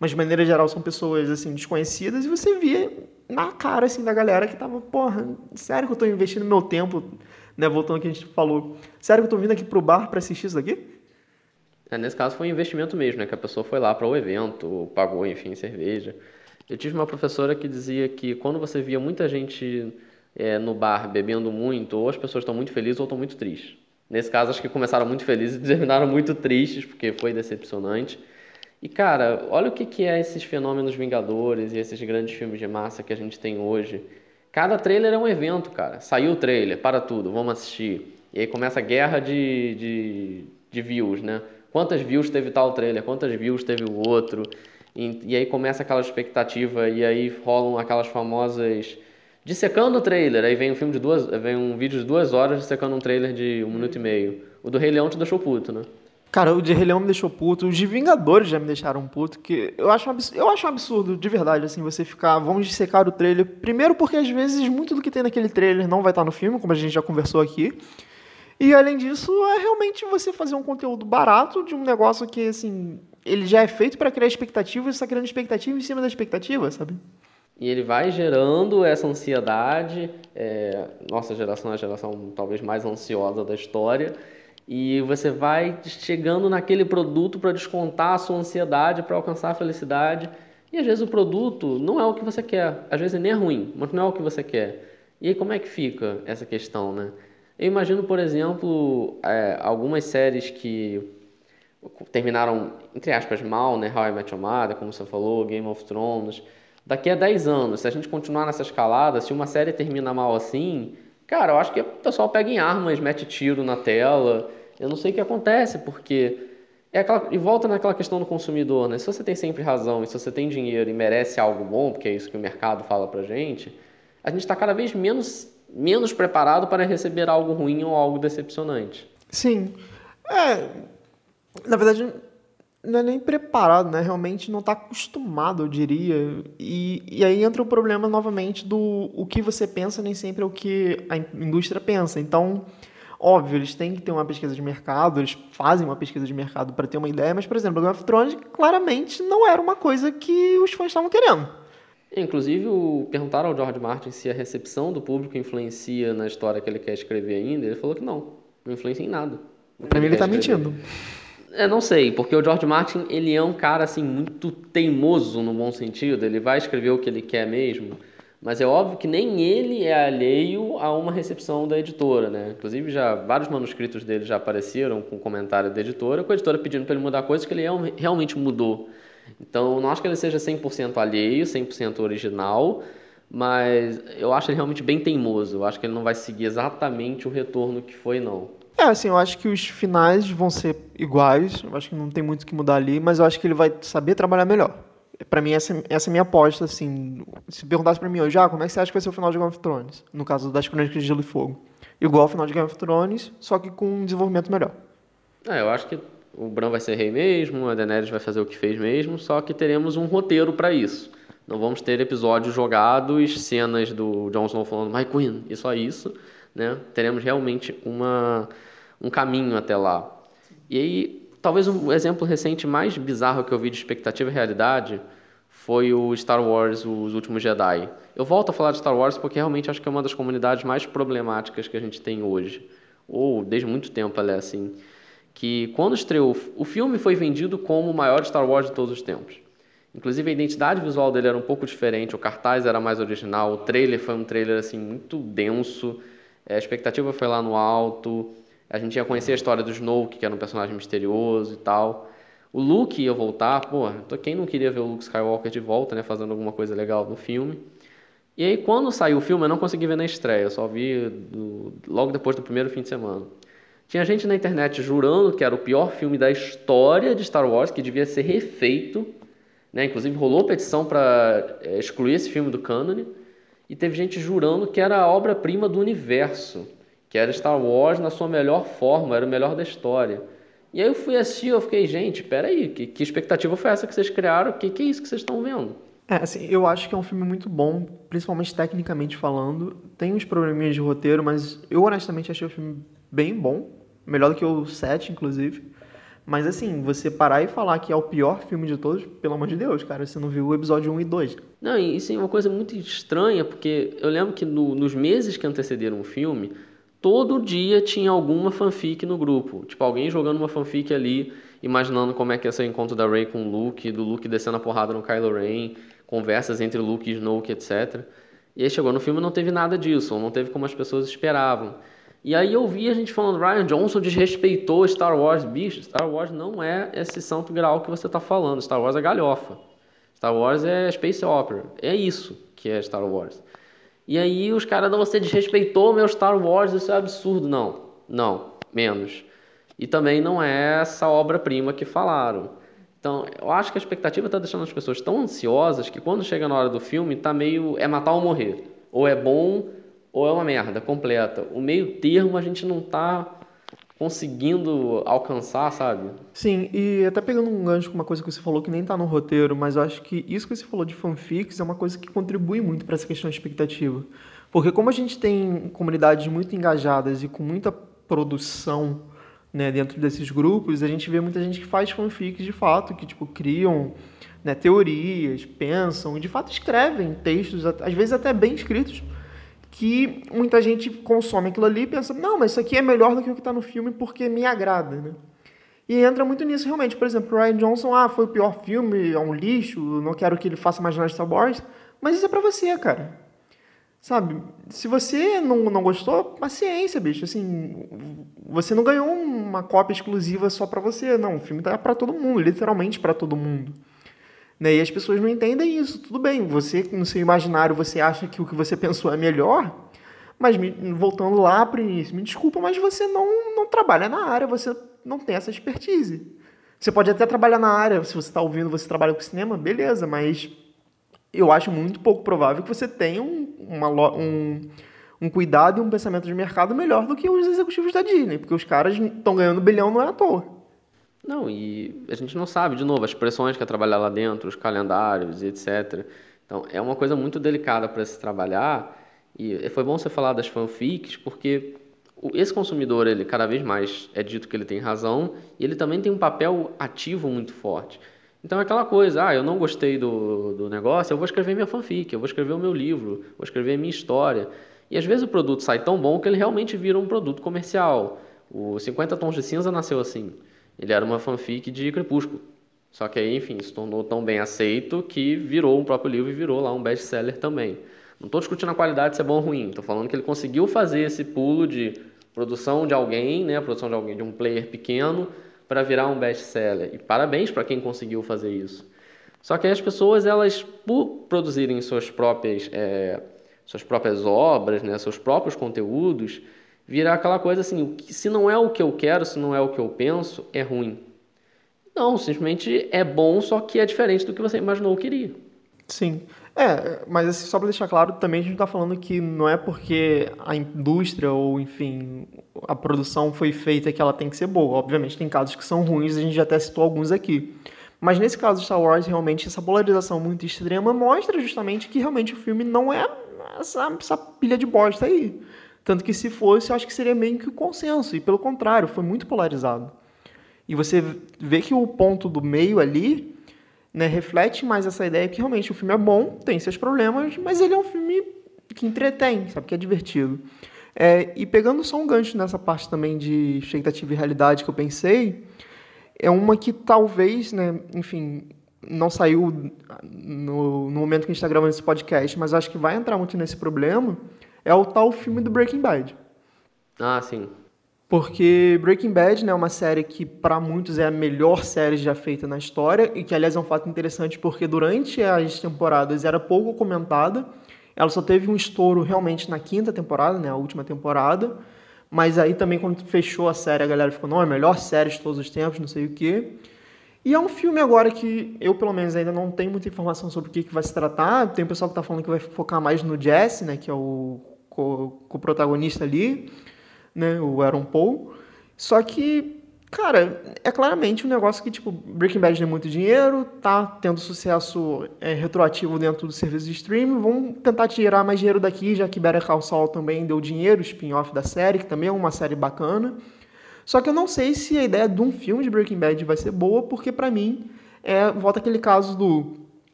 [SPEAKER 2] mas de maneira geral são pessoas assim desconhecidas e você via na cara assim da galera que tava, porra, sério que eu tô investindo meu tempo né, voltando ao que a gente falou. Sério que eu tô vindo aqui pro bar para assistir isso daqui?
[SPEAKER 1] É, nesse caso foi um investimento mesmo, né? Que a pessoa foi lá para o evento, pagou, enfim, cerveja. Eu tive uma professora que dizia que quando você via muita gente é, no bar bebendo muito, ou as pessoas estão muito felizes ou estão muito tristes. Nesse caso, acho que começaram muito felizes e terminaram muito tristes, porque foi decepcionante. E, cara, olha o que, que é esses fenômenos vingadores e esses grandes filmes de massa que a gente tem hoje Cada trailer é um evento, cara. Saiu o trailer, para tudo, vamos assistir. E aí começa a guerra de, de, de views, né? Quantas views teve tal trailer, quantas views teve o outro. E, e aí começa aquela expectativa e aí rolam aquelas famosas dissecando o trailer. Aí vem um filme de duas, vem um vídeo de duas horas dissecando um trailer de um minuto e meio. O do Rei Leão te deixou puto, né?
[SPEAKER 2] Cara, o de Rei Leão me deixou puto, os de Vingadores já me deixaram puto, que eu acho, um absurdo, eu acho um absurdo, de verdade, assim, você ficar, vamos dissecar o trailer. Primeiro porque, às vezes, muito do que tem naquele trailer não vai estar no filme, como a gente já conversou aqui. E, além disso, é realmente você fazer um conteúdo barato de um negócio que, assim, ele já é feito para criar expectativa e você está criando expectativa em cima da expectativa, sabe?
[SPEAKER 1] E ele vai gerando essa ansiedade, é, nossa geração é a geração talvez mais ansiosa da história, e você vai chegando naquele produto para descontar a sua ansiedade, para alcançar a felicidade. E às vezes o produto não é o que você quer. Às vezes nem é ruim, mas não é o que você quer. E aí como é que fica essa questão, né? Eu imagino, por exemplo, é, algumas séries que terminaram, entre aspas, mal, né? How I Met Your Mother, como você falou, Game of Thrones. Daqui a 10 anos, se a gente continuar nessa escalada, se uma série termina mal assim, Cara, eu acho que o pessoal pega em armas, mete tiro na tela Eu não sei o que acontece, porque é aquela, e volta naquela questão do consumidor, né? Se você tem sempre razão e se você tem dinheiro e merece algo bom, porque é isso que o mercado fala pra gente, a gente está cada vez menos, menos preparado para receber algo ruim ou algo decepcionante.
[SPEAKER 2] Sim. É, na verdade, não é nem preparado, né? Realmente não está acostumado, eu diria. E, e aí entra o problema novamente do o que você pensa nem sempre é o que a indústria pensa. Então, Óbvio, eles têm que ter uma pesquisa de mercado, eles fazem uma pesquisa de mercado para ter uma ideia, mas, por exemplo, Game of Thrones claramente não era uma coisa que os fãs estavam querendo.
[SPEAKER 1] Inclusive, perguntaram ao George Martin se a recepção do público influencia na história que ele quer escrever ainda. Ele falou que não, não influencia em nada.
[SPEAKER 2] Para mim, ele está mentindo.
[SPEAKER 1] É, não sei, porque o George Martin, ele é um cara, assim, muito teimoso no bom sentido. Ele vai escrever o que ele quer mesmo. Mas é óbvio que nem ele é alheio a uma recepção da editora, né? Inclusive, já vários manuscritos dele já apareceram com comentário da editora, com a editora pedindo para ele mudar coisas que ele realmente mudou. Então, não acho que ele seja 100% alheio, 100% original, mas eu acho ele realmente bem teimoso. Eu acho que ele não vai seguir exatamente o retorno que foi, não.
[SPEAKER 2] É, assim, eu acho que os finais vão ser iguais, eu acho que não tem muito o que mudar ali, mas eu acho que ele vai saber trabalhar melhor para mim, essa, essa é a minha aposta, assim. Se perguntasse para mim hoje, ah, como é que você acha que vai ser o final de Game of Thrones? No caso das Crônicas de Gelo e Fogo. Igual ao final de Game of Thrones, só que com um desenvolvimento melhor.
[SPEAKER 1] É, eu acho que o Bran vai ser rei mesmo, a Daenerys vai fazer o que fez mesmo, só que teremos um roteiro para isso. Não vamos ter episódios jogados, cenas do Jon Snow falando My Queen e só isso, né? Teremos realmente uma, um caminho até lá. E aí, Talvez um exemplo recente mais bizarro que eu vi de expectativa e realidade foi o Star Wars Os Últimos Jedi. Eu volto a falar de Star Wars porque realmente acho que é uma das comunidades mais problemáticas que a gente tem hoje. Ou desde muito tempo ela é assim. Que quando estreou, o filme foi vendido como o maior Star Wars de todos os tempos. Inclusive a identidade visual dele era um pouco diferente, o cartaz era mais original, o trailer foi um trailer assim muito denso, a expectativa foi lá no alto. A gente ia conhecer a história do Snoke, que era um personagem misterioso e tal. O Luke ia voltar, pô, quem não queria ver o Luke Skywalker de volta, né, fazendo alguma coisa legal no filme. E aí, quando saiu o filme, eu não consegui ver na estreia, eu só vi do, logo depois do primeiro fim de semana. Tinha gente na internet jurando que era o pior filme da história de Star Wars, que devia ser refeito. Né? Inclusive, rolou petição para é, excluir esse filme do cânone. E teve gente jurando que era a obra-prima do universo que era Star Wars na sua melhor forma, era o melhor da história. E aí eu fui assistir, eu fiquei, gente, peraí, que, que expectativa foi essa que vocês criaram? Que, que é isso que vocês estão vendo?
[SPEAKER 2] É, assim, eu acho que é um filme muito bom, principalmente tecnicamente falando. Tem uns probleminhas de roteiro, mas eu honestamente achei o filme bem bom. Melhor do que o 7, inclusive. Mas assim, você parar e falar que é o pior filme de todos, pelo amor de Deus, cara, você não viu o episódio 1 e 2.
[SPEAKER 1] Não, e isso é uma coisa muito estranha, porque eu lembro que no, nos meses que antecederam o filme, todo dia tinha alguma fanfic no grupo. Tipo, alguém jogando uma fanfic ali, imaginando como é que ia ser o encontro da Rey com o Luke, do Luke descendo a porrada no Kylo Ren, conversas entre Luke e Snoke, etc. E aí chegou no filme não teve nada disso, não teve como as pessoas esperavam. E aí eu vi a gente falando, Ryan Johnson desrespeitou Star Wars. Bicho, Star Wars não é esse santo grau que você está falando. Star Wars é galhofa. Star Wars é space opera. É isso que é Star Wars. E aí os caras, não, você desrespeitou meu Star Wars, isso é absurdo. Não, não, menos. E também não é essa obra-prima que falaram. Então, eu acho que a expectativa está deixando as pessoas tão ansiosas que quando chega na hora do filme, tá meio é matar ou morrer. Ou é bom ou é uma merda completa. O meio termo a gente não tá conseguindo alcançar, sabe?
[SPEAKER 2] Sim, e até pegando um gancho com uma coisa que você falou que nem tá no roteiro, mas eu acho que isso que você falou de fanfics é uma coisa que contribui muito para essa questão de expectativa. Porque como a gente tem comunidades muito engajadas e com muita produção né, dentro desses grupos, a gente vê muita gente que faz fanfics de fato, que tipo criam né, teorias, pensam e de fato escrevem textos, às vezes até bem escritos, que muita gente consome aquilo ali e pensa, não, mas isso aqui é melhor do que o que está no filme porque me agrada, né? E entra muito nisso realmente. Por exemplo, Ryan Johnson, ah, foi o pior filme, é um lixo, não quero que ele faça mais nada de Star Wars. Mas isso é pra você, cara. Sabe? Se você não, não gostou, paciência, bicho. Assim, você não ganhou uma cópia exclusiva só pra você. Não, o filme tá pra todo mundo, literalmente para todo mundo. Né? E as pessoas não entendem isso. Tudo bem, você, no seu imaginário, você acha que o que você pensou é melhor, Mas me, voltando lá para o início, me desculpa, mas você não, não trabalha na área, você não tem essa expertise. Você pode até trabalhar na área, se você está ouvindo, você trabalha com cinema, beleza, mas eu acho muito pouco provável que você tenha um, uma, um, um cuidado e um pensamento de mercado melhor do que os executivos da Disney, porque os caras estão ganhando bilhão não é à toa.
[SPEAKER 1] Não, e a gente não sabe, de novo, as pressões que é trabalhar lá dentro, os calendários e etc. Então, é uma coisa muito delicada para se trabalhar. E foi bom você falar das fanfics, porque esse consumidor, ele cada vez mais é dito que ele tem razão, e ele também tem um papel ativo muito forte. Então é aquela coisa, ah, eu não gostei do, do negócio, eu vou escrever minha fanfic, eu vou escrever o meu livro, vou escrever a minha história. E às vezes o produto sai tão bom que ele realmente vira um produto comercial. O 50 Tons de Cinza nasceu assim. Ele era uma fanfic de Crepúsculo. Só que aí, enfim, se tornou tão bem aceito que virou um próprio livro e virou lá um best-seller também. Não estou discutindo a qualidade se é bom ou ruim, estou falando que ele conseguiu fazer esse pulo de produção de alguém, né, produção de alguém, de um player pequeno, para virar um best-seller. E parabéns para quem conseguiu fazer isso. Só que as pessoas, elas, por produzirem suas próprias, é, suas próprias obras, né, seus próprios conteúdos, virar aquela coisa assim, se não é o que eu quero, se não é o que eu penso, é ruim. Não, simplesmente é bom, só que é diferente do que você imaginou que queria.
[SPEAKER 2] Sim. É, mas assim, só para deixar claro, também a gente está falando que não é porque a indústria ou, enfim, a produção foi feita que ela tem que ser boa. Obviamente tem casos que são ruins, a gente já até citou alguns aqui. Mas nesse caso de Star Wars, realmente, essa polarização muito extrema mostra justamente que realmente o filme não é essa, essa pilha de bosta aí. Tanto que se fosse, eu acho que seria meio que o consenso. E pelo contrário, foi muito polarizado. E você vê que o ponto do meio ali né, reflete mais essa ideia que realmente o filme é bom, tem seus problemas, mas ele é um filme que entretém, sabe, que é divertido. É, e pegando só um gancho nessa parte também de expectativa e realidade que eu pensei, é uma que talvez, né, enfim, não saiu no, no momento que a gente está gravando esse podcast, mas acho que vai entrar muito nesse problema, é o tal filme do Breaking Bad.
[SPEAKER 1] Ah, sim.
[SPEAKER 2] Porque Breaking Bad né, é uma série que, para muitos, é a melhor série já feita na história, e que, aliás, é um fato interessante porque durante as temporadas era pouco comentada. Ela só teve um estouro realmente na quinta temporada, né, a última temporada. Mas aí também, quando fechou a série, a galera ficou, não, é a melhor série de todos os tempos, não sei o quê. E é um filme agora que eu, pelo menos, ainda não tenho muita informação sobre o que, que vai se tratar. Tem pessoal que está falando que vai focar mais no Jesse, né, que é o co-protagonista co ali né, o Aaron Paul. Só que, cara, é claramente um negócio que, tipo, Breaking Bad tem muito dinheiro, tá tendo sucesso é, retroativo dentro do serviço de streaming, vão tentar tirar mais dinheiro daqui, já que Better Call Saul também deu dinheiro, spin-off da série, que também é uma série bacana. Só que eu não sei se a ideia de um filme de Breaking Bad vai ser boa, porque para mim, é, volta aquele caso do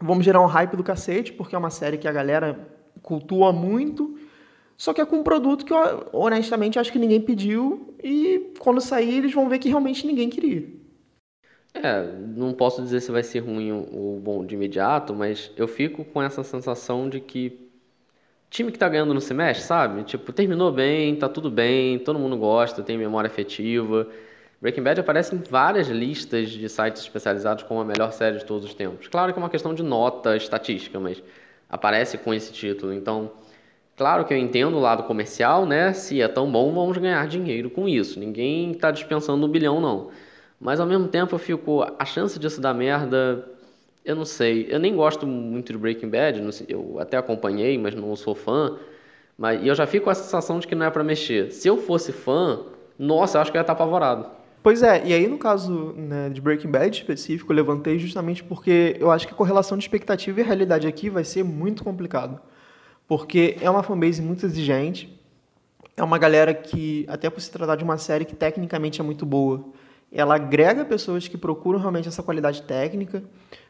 [SPEAKER 2] vamos gerar um hype do cacete, porque é uma série que a galera cultua muito, só que é com um produto que, honestamente, acho que ninguém pediu e quando sair eles vão ver que realmente ninguém queria.
[SPEAKER 1] É, não posso dizer se vai ser ruim ou bom de imediato, mas eu fico com essa sensação de que time que tá ganhando no semestre, sabe? Tipo, terminou bem, tá tudo bem, todo mundo gosta, tem memória afetiva. Breaking Bad aparece em várias listas de sites especializados como a melhor série de todos os tempos. Claro que é uma questão de nota estatística, mas aparece com esse título. Então, Claro que eu entendo o lado comercial, né? Se é tão bom, vamos ganhar dinheiro com isso. Ninguém está dispensando um bilhão, não. Mas ao mesmo tempo eu fico. A chance disso dar merda. Eu não sei. Eu nem gosto muito de Breaking Bad. Eu até acompanhei, mas não sou fã. Mas, e eu já fico com a sensação de que não é para mexer. Se eu fosse fã, nossa, acho que eu ia estar apavorado.
[SPEAKER 2] Pois é, e aí no caso né, de Breaking Bad específico, eu levantei justamente porque eu acho que a correlação de expectativa e realidade aqui vai ser muito complicado porque é uma fanbase muito exigente, é uma galera que, até por se tratar de uma série que tecnicamente é muito boa, ela agrega pessoas que procuram realmente essa qualidade técnica,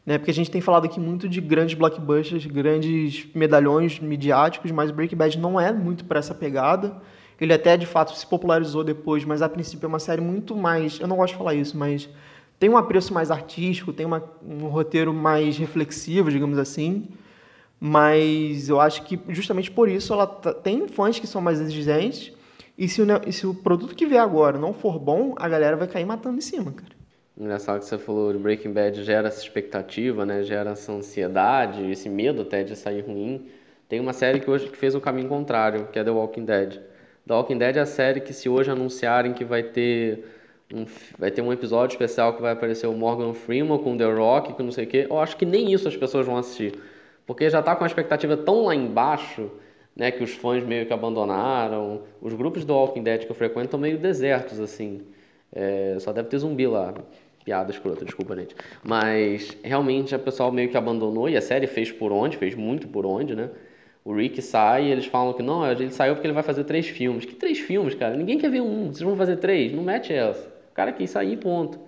[SPEAKER 2] né? Porque a gente tem falado aqui muito de grandes blockbusters, grandes medalhões midiáticos, mas Breaking Bad não é muito para essa pegada. Ele até de fato se popularizou depois, mas a princípio é uma série muito mais, eu não gosto de falar isso, mas tem um apreço mais artístico, tem uma, um roteiro mais reflexivo, digamos assim. Mas eu acho que justamente por isso ela tem fãs que são mais exigentes. E se, o, e se o produto que vier agora não for bom, a galera vai cair matando em cima, cara.
[SPEAKER 1] Engraçado que você falou de Breaking Bad gera essa expectativa, né? Gera essa ansiedade, esse medo até de sair ruim. Tem uma série que hoje que fez o caminho contrário, que é The Walking Dead. The Walking Dead é a série que se hoje anunciarem que vai ter um, vai ter um episódio especial que vai aparecer o Morgan Freeman com The Rock, que não sei o quê, eu acho que nem isso as pessoas vão assistir. Porque já está com a expectativa tão lá embaixo, né, que os fãs meio que abandonaram. Os grupos do Walking Dead que eu frequento estão meio desertos, assim. É, só deve ter zumbi lá. Piada escrota, desculpa, gente. Mas realmente a pessoal meio que abandonou e a série fez por onde, fez muito por onde, né? O Rick sai e eles falam que não, ele saiu porque ele vai fazer três filmes. Que três filmes, cara? Ninguém quer ver um, vocês vão fazer três? Não mete essa. O cara quis sair, ponto.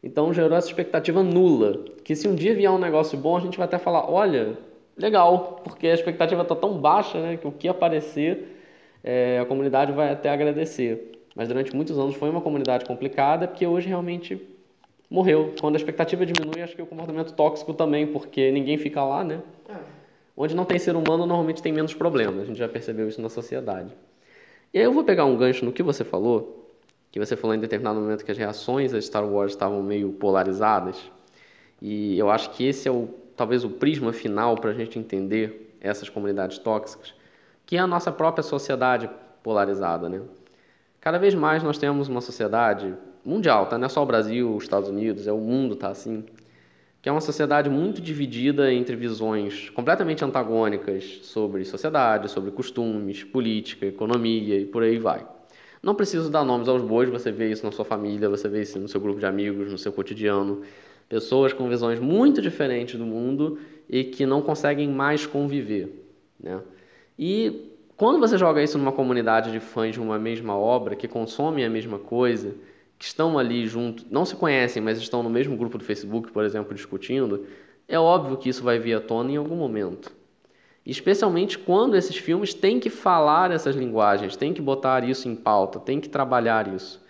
[SPEAKER 1] Então gerou essa expectativa nula. Que se um dia vier um negócio bom, a gente vai até falar: olha, legal, porque a expectativa está tão baixa né, que o que aparecer, é, a comunidade vai até agradecer. Mas durante muitos anos foi uma comunidade complicada, porque hoje realmente morreu. Quando a expectativa diminui, acho que o comportamento tóxico também, porque ninguém fica lá, né? É. Onde não tem ser humano, normalmente tem menos problemas. A gente já percebeu isso na sociedade. E aí eu vou pegar um gancho no que você falou, que você falou em determinado momento que as reações a Star Wars estavam meio polarizadas. E eu acho que esse é o talvez o prisma final para a gente entender essas comunidades tóxicas, que é a nossa própria sociedade polarizada, né? Cada vez mais nós temos uma sociedade mundial, tá? Não é só o Brasil, os Estados Unidos, é o mundo, tá assim, que é uma sociedade muito dividida entre visões completamente antagônicas sobre sociedade, sobre costumes, política, economia e por aí vai. Não preciso dar nomes aos bois, você vê isso na sua família, você vê isso no seu grupo de amigos, no seu cotidiano pessoas com visões muito diferentes do mundo e que não conseguem mais conviver. Né? E quando você joga isso numa comunidade de fãs de uma mesma obra, que consomem a mesma coisa, que estão ali junto, não se conhecem, mas estão no mesmo grupo do Facebook, por exemplo, discutindo, é óbvio que isso vai vir à tona em algum momento. Especialmente quando esses filmes têm que falar essas linguagens, têm que botar isso em pauta, têm que trabalhar isso.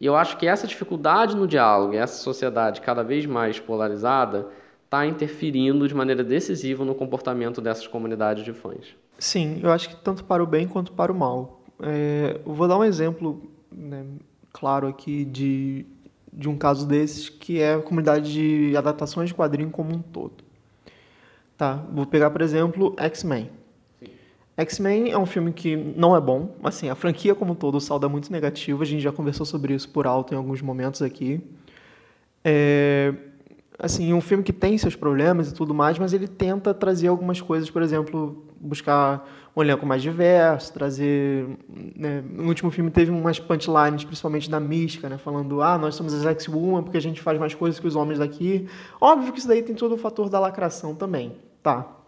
[SPEAKER 1] E eu acho que essa dificuldade no diálogo, essa sociedade cada vez mais polarizada, está interferindo de maneira decisiva no comportamento dessas comunidades de fãs.
[SPEAKER 2] Sim, eu acho que tanto para o bem quanto para o mal. É, vou dar um exemplo né, claro aqui de, de um caso desses, que é a comunidade de adaptações de quadrinho como um todo. Tá, vou pegar, por exemplo, X-Men. X-Men é um filme que não é bom, assim, a franquia como um todo, o saldo é muito negativo, a gente já conversou sobre isso por alto em alguns momentos aqui. É, assim, um filme que tem seus problemas e tudo mais, mas ele tenta trazer algumas coisas, por exemplo, buscar um elenco mais diverso, trazer... Né, no último filme teve umas punchlines, principalmente da mística, né, falando, ah, nós somos as X-Woman porque a gente faz mais coisas que os homens daqui. Óbvio que isso daí tem todo o fator da lacração também, tá?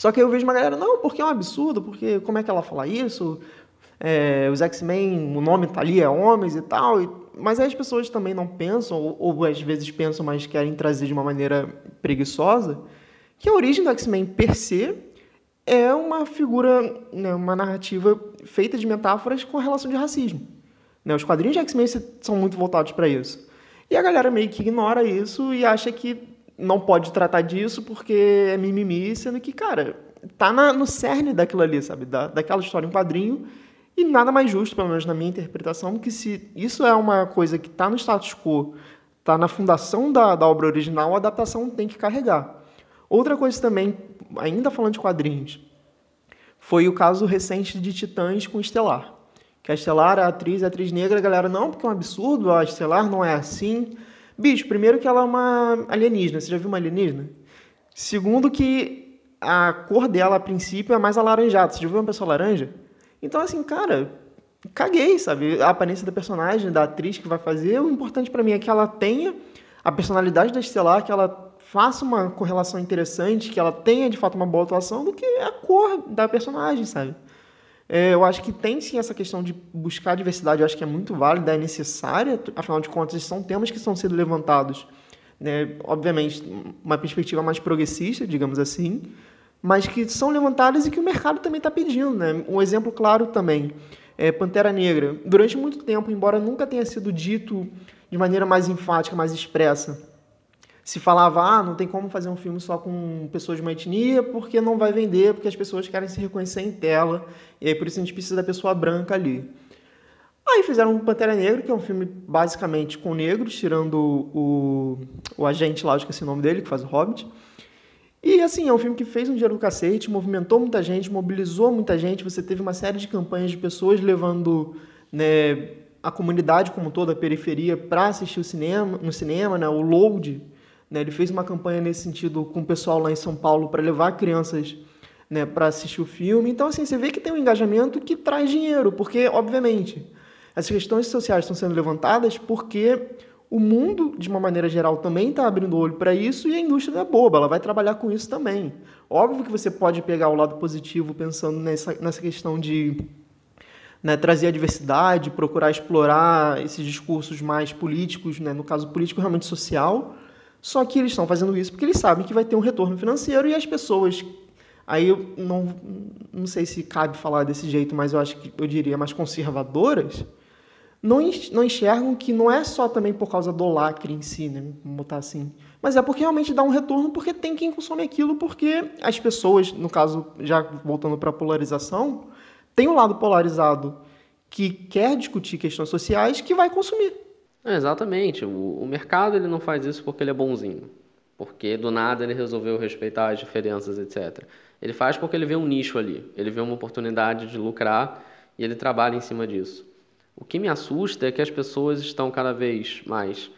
[SPEAKER 2] Só que eu vejo uma galera, não, porque é um absurdo, porque como é que ela fala isso? É, os X-Men, o nome tá ali, é homens e tal. E, mas aí as pessoas também não pensam, ou, ou, às vezes pensam, mas querem trazer de uma maneira preguiçosa, que a origem do X-Men per se é uma figura, né, uma narrativa feita de metáforas com relação de racismo. Né? Os quadrinhos de X-Men são muito voltados para isso. E a galera meio que ignora isso e acha que não pode tratar disso porque é mimimi, sendo que, cara, tá na, no cerne daquilo ali, sabe? Da, daquela história em quadrinho. E nada mais justo, pelo menos na minha interpretação, que se isso é uma coisa que está no status quo, está na fundação da, da obra original, a adaptação tem que carregar. Outra coisa também, ainda falando de quadrinhos, foi o caso recente de Titãs com Estelar. Que a Estelar, a atriz, a atriz negra, a galera, não, porque é um absurdo, a Estelar não é assim. Bicho, primeiro que ela é uma alienígena. Você já viu uma alienígena? Segundo que a cor dela, a princípio, é mais alaranjada. Você já viu uma pessoa laranja? Então, assim, cara, caguei, sabe? A aparência da personagem, da atriz que vai fazer, o importante para mim é que ela tenha a personalidade da Estelar, que ela faça uma correlação interessante, que ela tenha de fato uma boa atuação, do que a cor da personagem, sabe? É, eu acho que tem sim essa questão de buscar diversidade, eu acho que é muito válida, é necessária, afinal de contas, são temas que estão sendo levantados, né, obviamente, uma perspectiva mais progressista, digamos assim, mas que são levantadas e que o mercado também está pedindo. Né? Um exemplo claro também é Pantera Negra. Durante muito tempo, embora nunca tenha sido dito de maneira mais enfática, mais expressa, se falava, ah, não tem como fazer um filme só com pessoas de uma etnia porque não vai vender, porque as pessoas querem se reconhecer em tela, e aí por isso a gente precisa da pessoa branca ali. Aí fizeram Pantera Negra, que é um filme basicamente com negros, tirando o, o agente lá, que é o nome dele, que faz o Hobbit. E assim, é um filme que fez um dinheiro do cacete, movimentou muita gente, mobilizou muita gente. Você teve uma série de campanhas de pessoas levando né, a comunidade como toda, a periferia, para assistir o cinema, no cinema, né, o Load. Né, ele fez uma campanha nesse sentido com o pessoal lá em São Paulo para levar crianças né, para assistir o filme. Então, assim, você vê que tem um engajamento que traz dinheiro, porque, obviamente, as questões sociais estão sendo levantadas porque o mundo, de uma maneira geral, também está abrindo o olho para isso e a indústria é boba, ela vai trabalhar com isso também. Óbvio que você pode pegar o lado positivo pensando nessa, nessa questão de né, trazer a diversidade, procurar explorar esses discursos mais políticos, né, no caso político realmente social, só que eles estão fazendo isso porque eles sabem que vai ter um retorno financeiro e as pessoas aí eu não, não sei se cabe falar desse jeito, mas eu acho que eu diria mais conservadoras, não, enxergam que não é só também por causa do lacre em si, né? Vamos botar assim. Mas é porque realmente dá um retorno, porque tem quem consome aquilo, porque as pessoas, no caso, já voltando para a polarização, tem um lado polarizado que quer discutir questões sociais que vai consumir.
[SPEAKER 1] É, exatamente. O, o mercado ele não faz isso porque ele é bonzinho. Porque do nada ele resolveu respeitar as diferenças, etc. Ele faz porque ele vê um nicho ali. Ele vê uma oportunidade de lucrar e ele trabalha em cima disso. O que me assusta é que as pessoas estão cada vez mais,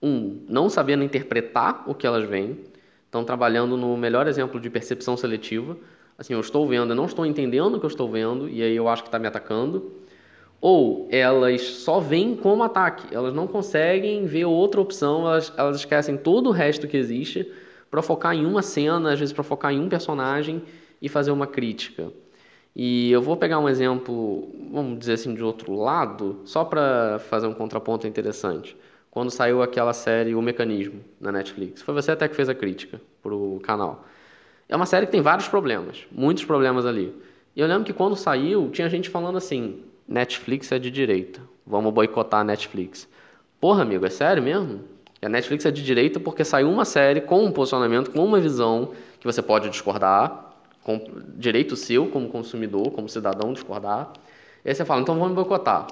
[SPEAKER 1] um, não sabendo interpretar o que elas veem, estão trabalhando no melhor exemplo de percepção seletiva. Assim, eu estou vendo, eu não estou entendendo o que eu estou vendo, e aí eu acho que está me atacando. Ou elas só veem como ataque, elas não conseguem ver outra opção, elas, elas esquecem todo o resto que existe para focar em uma cena, às vezes para focar em um personagem e fazer uma crítica. E eu vou pegar um exemplo, vamos dizer assim, de outro lado, só para fazer um contraponto interessante. Quando saiu aquela série O Mecanismo na Netflix. Foi você até que fez a crítica para o canal. É uma série que tem vários problemas, muitos problemas ali. E eu lembro que quando saiu, tinha gente falando assim: Netflix é de direita, vamos boicotar a Netflix. Porra, amigo, é sério mesmo? A Netflix é de direita porque saiu uma série com um posicionamento, com uma visão que você pode discordar, com direito seu como consumidor, como cidadão, discordar. E aí você fala, então vamos boicotar.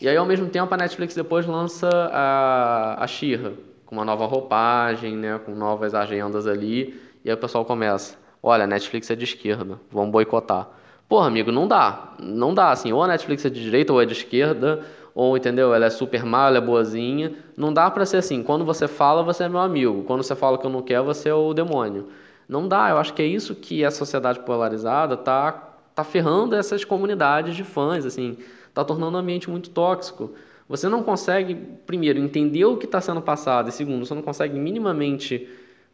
[SPEAKER 1] E aí, ao mesmo tempo, a Netflix depois lança a, a Xirra, com uma nova roupagem, né, com novas agendas ali. E aí o pessoal começa, olha, a Netflix é de esquerda, vamos boicotar. Porra, amigo, não dá. Não dá, assim, ou a Netflix é de direita ou é de esquerda, ou, entendeu, ela é super má, ela é boazinha. Não dá pra ser assim, quando você fala, você é meu amigo. Quando você fala que eu não quero, você é o demônio. Não dá, eu acho que é isso que a sociedade polarizada está tá ferrando essas comunidades de fãs, assim, está tornando o ambiente muito tóxico. Você não consegue, primeiro, entender o que está sendo passado, e segundo, você não consegue minimamente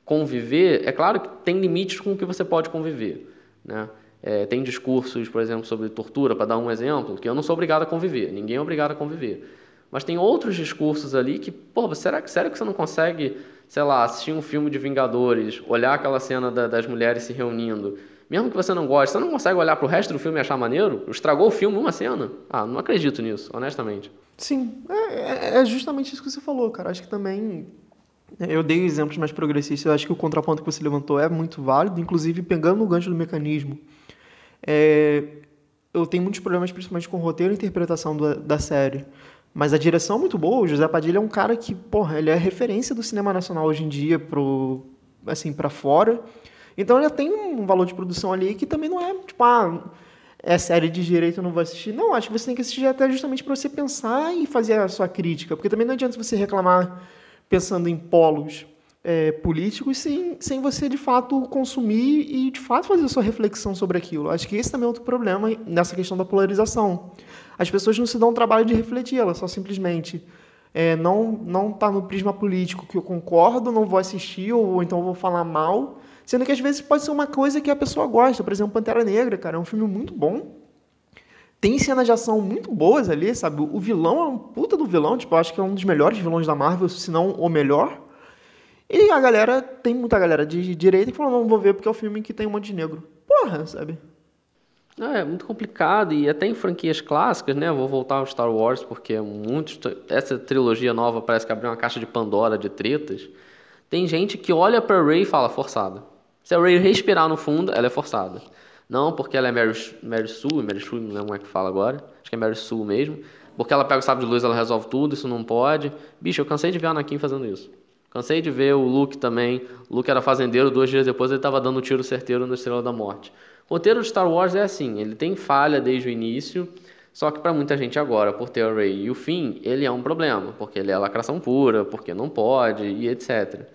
[SPEAKER 1] conviver. É claro que tem limites com o que você pode conviver, né? É, tem discursos, por exemplo, sobre tortura, para dar um exemplo, que eu não sou obrigado a conviver, ninguém é obrigado a conviver. Mas tem outros discursos ali que, pô, será que sério que você não consegue sei lá, assistir um filme de Vingadores, olhar aquela cena da, das mulheres se reunindo, mesmo que você não goste, você não consegue olhar para o resto do filme e achar maneiro? Estragou o filme uma cena? Ah, não acredito nisso, honestamente.
[SPEAKER 2] Sim, é, é, é justamente isso que você falou, cara. Acho que também eu dei exemplos mais progressistas. Eu acho que o contraponto que você levantou é muito válido, inclusive pegando o gancho do mecanismo. É, eu tenho muitos problemas, principalmente com o roteiro e interpretação do, da série. Mas a direção é muito boa. O José Padilha é um cara que, porra, ele é referência do cinema nacional hoje em dia pro, assim, para fora. Então ele tem um valor de produção ali que também não é, tipo, ah, é série de direito, eu não vou assistir. Não, acho que você tem que assistir até justamente para você pensar e fazer a sua crítica. Porque também não adianta você reclamar pensando em polos é, políticos sem, sem você, de fato, consumir e, de fato, fazer a sua reflexão sobre aquilo. Acho que esse também é outro problema nessa questão da polarização as pessoas não se dão o trabalho de refletir, elas só simplesmente é, não não está no prisma político que eu concordo, não vou assistir ou, ou então vou falar mal, sendo que às vezes pode ser uma coisa que a pessoa gosta. Por exemplo, Pantera Negra, cara, é um filme muito bom. Tem cenas de ação muito boas ali, sabe? O vilão é um puta do vilão, tipo, acho que é um dos melhores vilões da Marvel, se não o melhor. E a galera, tem muita galera de direita que falou, não, vou ver porque é o filme que tem um monte de negro. Porra, sabe?
[SPEAKER 1] É muito complicado e até em franquias clássicas, né? Vou voltar ao Star Wars porque é muito essa trilogia nova parece que abriu uma caixa de Pandora de tretas. Tem gente que olha para Rey e fala forçada. Se a Rey respirar no fundo, ela é forçada. Não porque ela é Mary, Mary Sue, Mary Sue não lembro como é que fala agora. Acho que é Mary Sue mesmo. Porque ela pega o sábio de luz, ela resolve tudo, isso não pode. Bicho, eu cansei de ver a Anakin fazendo isso. Cansei de ver o Luke também. O Luke era fazendeiro, dois dias depois ele estava dando um tiro certeiro na Estrela da Morte. O roteiro de Star Wars é assim, ele tem falha desde o início, só que para muita gente agora, por ter a Rey e o fim, ele é um problema, porque ele é lacração pura, porque não pode e etc.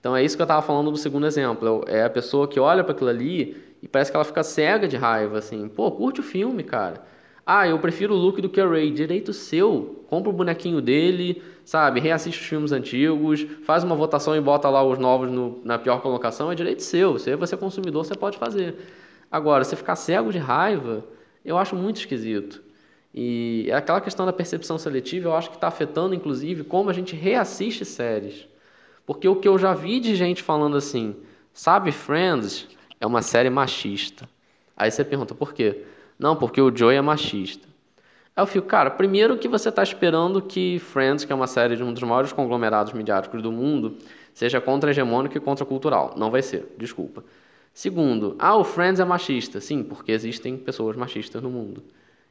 [SPEAKER 1] Então é isso que eu estava falando do segundo exemplo. É a pessoa que olha para aquilo ali e parece que ela fica cega de raiva, assim. Pô, curte o filme, cara. Ah, eu prefiro o Luke do que a Rey. Direito seu. Compra o bonequinho dele, sabe? Reassiste os filmes antigos, faz uma votação e bota lá os novos no, na pior colocação. É direito seu. Se você é consumidor, você pode fazer. Agora, você ficar cego de raiva, eu acho muito esquisito. E é aquela questão da percepção seletiva, eu acho que está afetando, inclusive, como a gente reassiste séries. Porque o que eu já vi de gente falando assim, sabe, Friends é uma série machista. Aí você pergunta, por quê? Não, porque o Joey é machista. Aí eu fico, cara, primeiro que você está esperando que Friends, que é uma série de um dos maiores conglomerados midiáticos do mundo, seja contra-hegemônico e contra-cultural. Não vai ser, desculpa. Segundo, ah, o Friends é machista. Sim, porque existem pessoas machistas no mundo.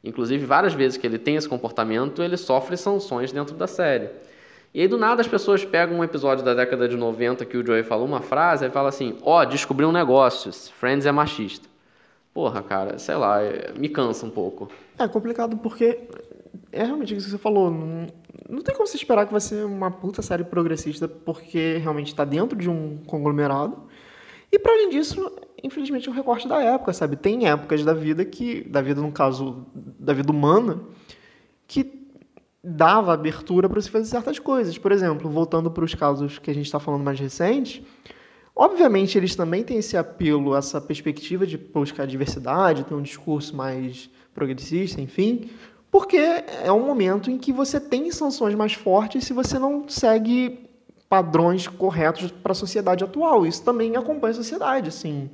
[SPEAKER 1] Inclusive, várias vezes que ele tem esse comportamento, ele sofre sanções dentro da série. E aí, do nada, as pessoas pegam um episódio da década de 90 que o Joey falou uma frase e fala assim: Ó, oh, descobri um negócio, Friends é machista. Porra, cara, sei lá, é, me cansa um pouco.
[SPEAKER 2] É complicado porque é realmente isso que você falou. Não, não tem como você esperar que vai ser uma puta série progressista porque realmente está dentro de um conglomerado. E para além disso, infelizmente, é um recorte da época, sabe? Tem épocas da vida que, da vida no caso, da vida humana, que dava abertura para se fazer certas coisas. Por exemplo, voltando para os casos que a gente está falando mais recentes, obviamente eles também têm esse apelo, essa perspectiva de buscar diversidade, ter um discurso mais progressista, enfim, porque é um momento em que você tem sanções mais fortes se você não segue padrões corretos para a sociedade atual. Isso também acompanha a sociedade, assim.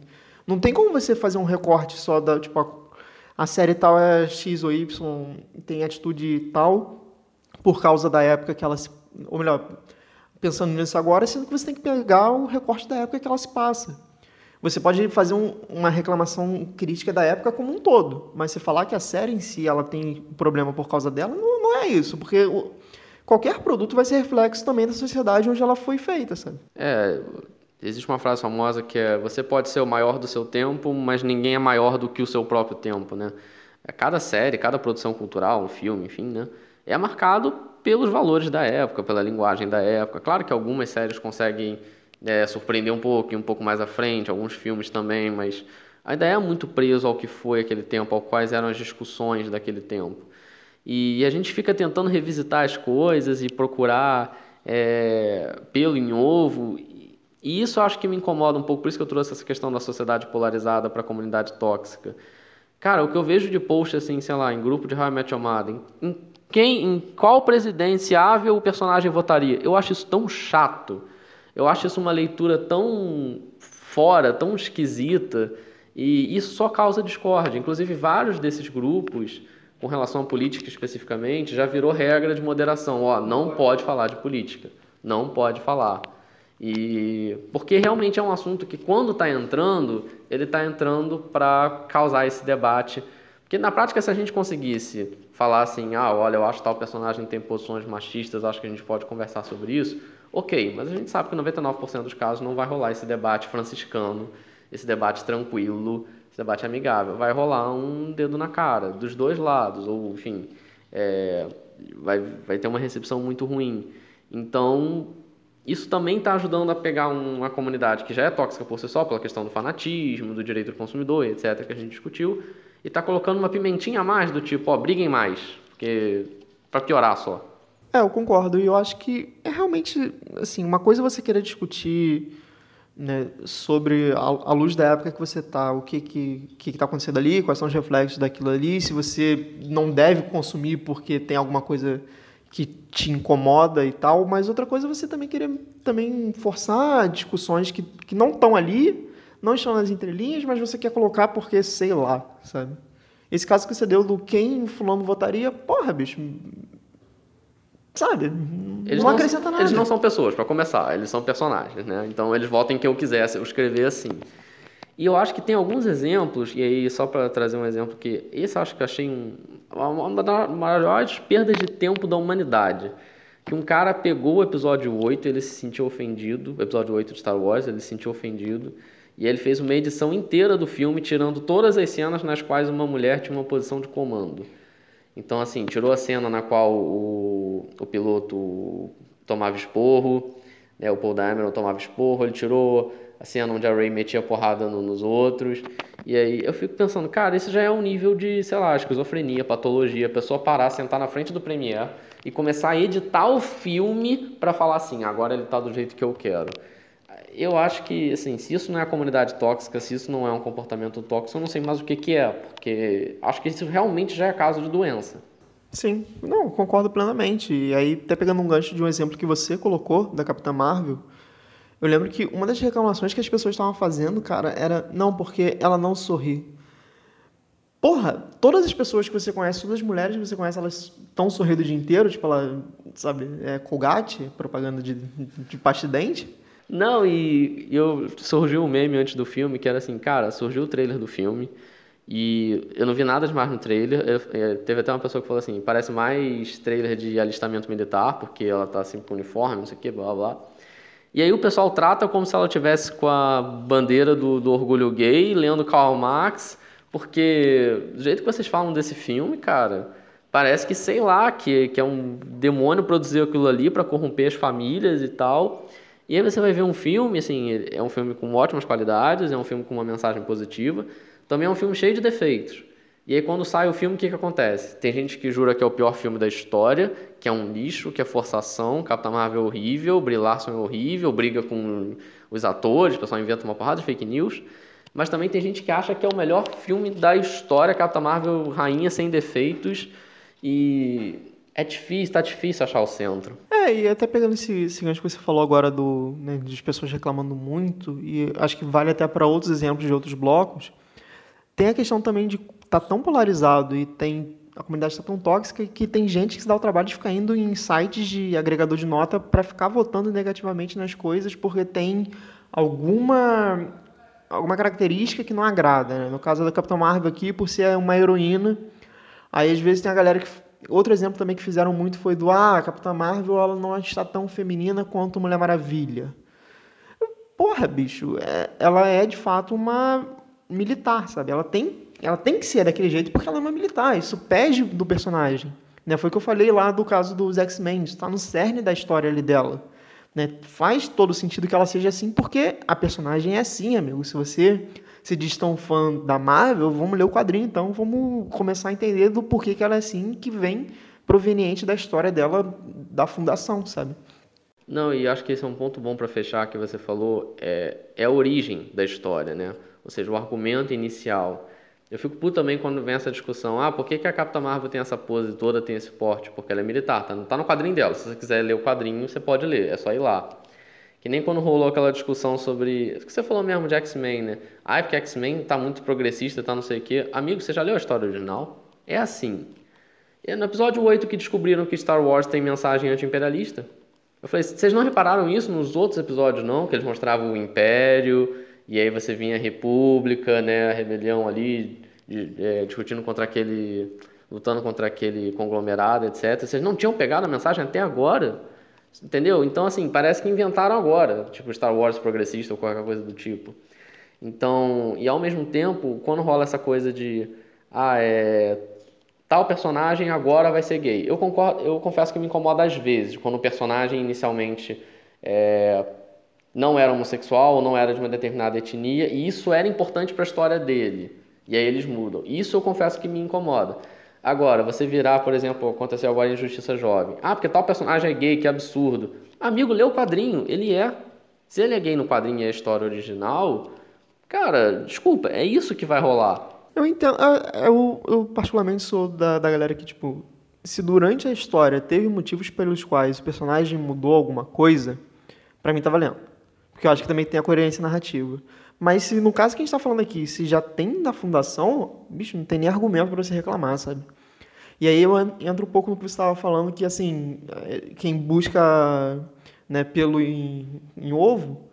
[SPEAKER 2] Não tem como você fazer um recorte só da, tipo, a, a série tal é X ou Y, tem atitude tal, por causa da época que ela se. Ou melhor, pensando nisso agora, sendo que você tem que pegar o recorte da época que ela se passa. Você pode fazer um, uma reclamação crítica da época como um todo, mas você falar que a série em si ela tem problema por causa dela, não, não é isso, porque o, qualquer produto vai ser reflexo também da sociedade onde ela foi feita, sabe?
[SPEAKER 1] É, existe uma frase famosa que é: você pode ser o maior do seu tempo, mas ninguém é maior do que o seu próprio tempo, né? É, cada série, cada produção cultural, um filme, enfim, né? é marcado pelos valores da época, pela linguagem da época. Claro que algumas séries conseguem é, surpreender um pouco, e um pouco mais à frente, alguns filmes também, mas ainda é muito preso ao que foi aquele tempo, ao quais eram as discussões daquele tempo. E a gente fica tentando revisitar as coisas e procurar é, pelo em ovo. E isso acho que me incomoda um pouco, por isso que eu trouxe essa questão da sociedade polarizada para a comunidade tóxica. Cara, o que eu vejo de post, assim, sei lá, em grupo de I Met Your Mother, em quem, em qual presidenciável o personagem votaria? Eu acho isso tão chato. Eu acho isso uma leitura tão fora, tão esquisita. E isso só causa discórdia. Inclusive, vários desses grupos, com relação à política especificamente, já virou regra de moderação. Ó, não pode falar de política. Não pode falar. E porque realmente é um assunto que quando está entrando, ele está entrando para causar esse debate porque na prática, se a gente conseguisse falar assim, ah, olha, eu acho que tal personagem tem posições machistas, acho que a gente pode conversar sobre isso, ok, mas a gente sabe que 99% dos casos não vai rolar esse debate franciscano, esse debate tranquilo, esse debate amigável. Vai rolar um dedo na cara, dos dois lados, ou enfim, é, vai, vai ter uma recepção muito ruim. Então, isso também está ajudando a pegar uma comunidade que já é tóxica por si só, pela questão do fanatismo, do direito do consumidor, etc., que a gente discutiu, e tá colocando uma pimentinha a mais do tipo, ó, briguem mais, porque para piorar só.
[SPEAKER 2] É, eu concordo. E eu acho que é realmente, assim, uma coisa você querer discutir né, sobre a, a, luz da época que você tá, o que que que está acontecendo ali, quais são os reflexos daquilo ali, se você não deve consumir porque tem alguma coisa que te incomoda e tal, mas outra coisa é você também querer também forçar discussões que, que não estão ali não estão nas entrelinhas, mas você quer colocar porque sei lá, sabe? Esse caso que você deu do quem fulano votaria, porra, bicho. Sabe?
[SPEAKER 1] Eles não, não acrescenta nada. Eles não são pessoas, para começar, eles são personagens, né? Então eles votam em quem eu quiser, eu escrever assim. E eu acho que tem alguns exemplos, e aí só para trazer um exemplo que esse acho que eu achei um, uma das maiores perdas de tempo da humanidade, que um cara pegou o episódio 8, ele se sentiu ofendido, o episódio 8 de Star Wars, ele se sentiu ofendido, e ele fez uma edição inteira do filme, tirando todas as cenas nas quais uma mulher tinha uma posição de comando. Então, assim, tirou a cena na qual o, o piloto tomava esporro, né, o Paul Dameron tomava esporro, ele tirou a cena onde a Ray metia porrada no, nos outros. E aí eu fico pensando, cara, isso já é um nível de, sei lá, esquizofrenia, patologia, a pessoa parar, sentar na frente do Premiere e começar a editar o filme para falar assim, agora ele tá do jeito que eu quero. Eu acho que, assim, se isso não é a comunidade tóxica, se isso não é um comportamento tóxico, eu não sei mais o que, que é, porque acho que isso realmente já é caso de doença.
[SPEAKER 2] Sim, não, concordo plenamente. E aí, até pegando um gancho de um exemplo que você colocou da Capitã Marvel, eu lembro que uma das reclamações que as pessoas estavam fazendo, cara, era não, porque ela não sorri. Porra, todas as pessoas que você conhece, todas as mulheres que você conhece, elas estão sorrindo o dia inteiro, tipo, ela, sabe, é Colgate, propaganda de, de pasta de dente.
[SPEAKER 1] Não, e eu surgiu um meme antes do filme que era assim, cara, surgiu o trailer do filme e eu não vi nada demais no trailer. Eu, é, teve até uma pessoa que falou assim, parece mais trailer de alistamento militar, porque ela tá assim com uniforme, não sei o que, blá blá. E aí o pessoal trata como se ela tivesse com a bandeira do, do orgulho gay, lendo Karl Marx, porque do jeito que vocês falam desse filme, cara, parece que, sei lá, que, que é um demônio produzir aquilo ali para corromper as famílias e tal. E aí você vai ver um filme, assim, é um filme com ótimas qualidades, é um filme com uma mensagem positiva, também é um filme cheio de defeitos. E aí quando sai o filme, o que, que acontece? Tem gente que jura que é o pior filme da história, que é um lixo, que é forçação, Capitão Marvel é horrível, Brie Larson é horrível, briga com os atores, o pessoal inventa uma porrada de fake news. Mas também tem gente que acha que é o melhor filme da história, Capitão Marvel rainha sem defeitos. E é difícil, tá difícil achar o centro.
[SPEAKER 2] É, e até pegando esse, esse gancho que você falou agora do, né, de pessoas reclamando muito, e acho que vale até para outros exemplos de outros blocos, tem a questão também de tá tão polarizado e tem a comunidade está tão tóxica que tem gente que se dá o trabalho de ficar indo em sites de agregador de nota para ficar votando negativamente nas coisas porque tem alguma alguma característica que não agrada. Né? No caso da Capitã Marvel aqui, por ser uma heroína, aí às vezes tem a galera que outro exemplo também que fizeram muito foi do ah, a Capitã Marvel ela não está tão feminina quanto Mulher Maravilha. Porra, bicho, é, ela é de fato uma militar, sabe? Ela tem ela tem que ser daquele jeito porque ela é uma militar. Isso pede do personagem. Né? Foi o que eu falei lá do caso dos X-Men. Está no cerne da história ali dela. Né? Faz todo sentido que ela seja assim porque a personagem é assim, amigo. Se você se diz tão fã da Marvel, vamos ler o quadrinho então. Vamos começar a entender do porquê que ela é assim, que vem proveniente da história dela, da fundação, sabe?
[SPEAKER 1] Não, e acho que esse é um ponto bom para fechar que você falou, é, é a origem da história, né? Ou seja, o argumento inicial. Eu fico puto também quando vem essa discussão. Ah, por que, que a Capitã Marvel tem essa pose toda, tem esse porte? Porque ela é militar. Tá, tá no quadrinho dela. Se você quiser ler o quadrinho, você pode ler. É só ir lá. Que nem quando rolou aquela discussão sobre. O que você falou mesmo de X-Men, né? Ah, é porque X-Men tá muito progressista, tá não sei o quê. Amigo, você já leu a história original? É assim. E no episódio 8 que descobriram que Star Wars tem mensagem anti-imperialista. Eu falei, vocês não repararam isso nos outros episódios, não? Que eles mostravam o Império e aí você vinha a República, né, a rebelião ali, de, é, discutindo contra aquele, lutando contra aquele conglomerado, etc. Vocês não tinham pegado a mensagem até agora, entendeu? Então, assim, parece que inventaram agora, tipo Star Wars progressista ou qualquer coisa do tipo. Então, e ao mesmo tempo, quando rola essa coisa de, ah, é, tal personagem agora vai ser gay. Eu concordo, eu confesso que me incomoda às vezes, quando o personagem inicialmente é, não era homossexual ou não era de uma determinada etnia, e isso era importante para a história dele. E aí eles mudam. Isso eu confesso que me incomoda. Agora, você virar, por exemplo, aconteceu agora em Justiça Jovem. Ah, porque tal personagem é gay, que absurdo. Amigo, lê o quadrinho, ele é. Se ele é gay no quadrinho e é a história original, cara, desculpa, é isso que vai rolar.
[SPEAKER 2] Eu entendo. Eu, eu particularmente sou da, da galera que, tipo, se durante a história teve motivos pelos quais o personagem mudou alguma coisa, para mim tá valendo. Porque eu acho que também tem a coerência narrativa. Mas se no caso que a gente está falando aqui, se já tem na fundação, bicho, não tem nem argumento para você reclamar, sabe? E aí eu entro um pouco no que você estava falando, que assim, é, quem busca né, pelo em, em, ovo,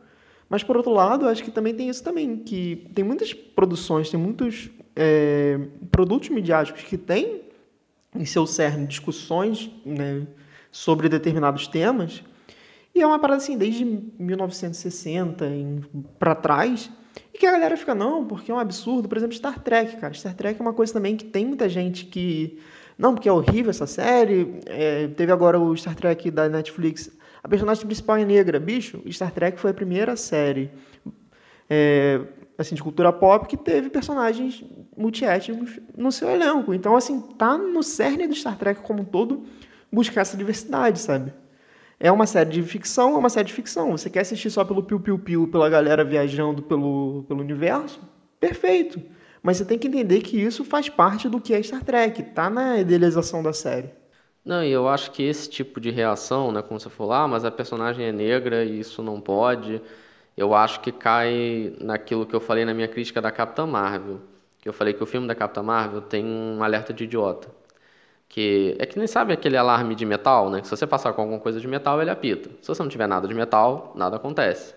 [SPEAKER 2] mas por outro lado, acho que também tem isso também, que tem muitas produções, tem muitos é, produtos midiáticos que têm em seu cerne discussões né, sobre determinados temas. E é uma parada assim, desde 1960 para trás, e que a galera fica, não, porque é um absurdo. Por exemplo, Star Trek, cara. Star Trek é uma coisa também que tem muita gente que. Não, porque é horrível essa série. É, teve agora o Star Trek da Netflix. A personagem principal é negra. Bicho, Star Trek foi a primeira série é, assim, de cultura pop que teve personagens multiétnicos no seu elenco. Então, assim, tá no cerne do Star Trek como um todo buscar essa diversidade, sabe? É uma série de ficção, é uma série de ficção. Você quer assistir só pelo piu-piu-piu, pela galera viajando pelo, pelo universo? Perfeito. Mas você tem que entender que isso faz parte do que é Star Trek, tá na idealização da série.
[SPEAKER 1] Não, e eu acho que esse tipo de reação, né, como você falou, ah, mas a personagem é negra e isso não pode, eu acho que cai naquilo que eu falei na minha crítica da Capitã Marvel. Que eu falei que o filme da Capitã Marvel tem um alerta de idiota. Que é que nem sabe aquele alarme de metal, né? Que se você passar com alguma coisa de metal, ele apita. Se você não tiver nada de metal, nada acontece.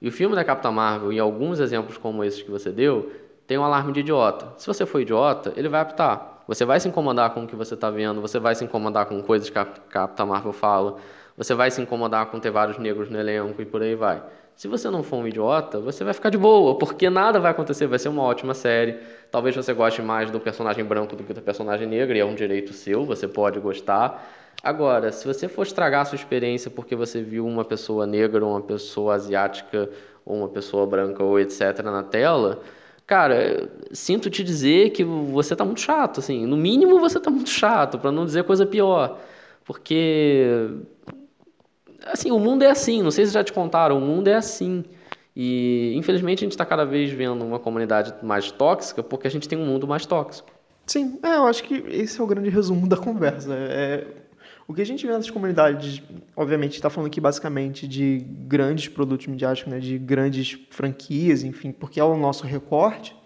[SPEAKER 1] E o filme da Capitã Marvel, e alguns exemplos como esses que você deu, tem um alarme de idiota. Se você for idiota, ele vai apitar. Você vai se incomodar com o que você está vendo, você vai se incomodar com coisas que a Capitã Marvel fala, você vai se incomodar com ter vários negros no elenco e por aí vai. Se você não for um idiota, você vai ficar de boa, porque nada vai acontecer, vai ser uma ótima série. Talvez você goste mais do personagem branco do que do personagem negro, e é um direito seu, você pode gostar. Agora, se você for estragar a sua experiência porque você viu uma pessoa negra, uma pessoa asiática, ou uma pessoa branca, ou etc. na tela, cara, sinto te dizer que você tá muito chato, assim. No mínimo você tá muito chato, para não dizer coisa pior. Porque assim, o mundo é assim, não sei se já te contaram, o mundo é assim. E infelizmente a gente está cada vez vendo uma comunidade mais tóxica porque a gente tem um mundo mais tóxico.
[SPEAKER 2] Sim, é, eu acho que esse é o grande resumo da conversa. É, o que a gente vê nessas comunidades, obviamente, está falando aqui basicamente de grandes produtos midiáticos, né, de grandes franquias, enfim, porque é o nosso recorte,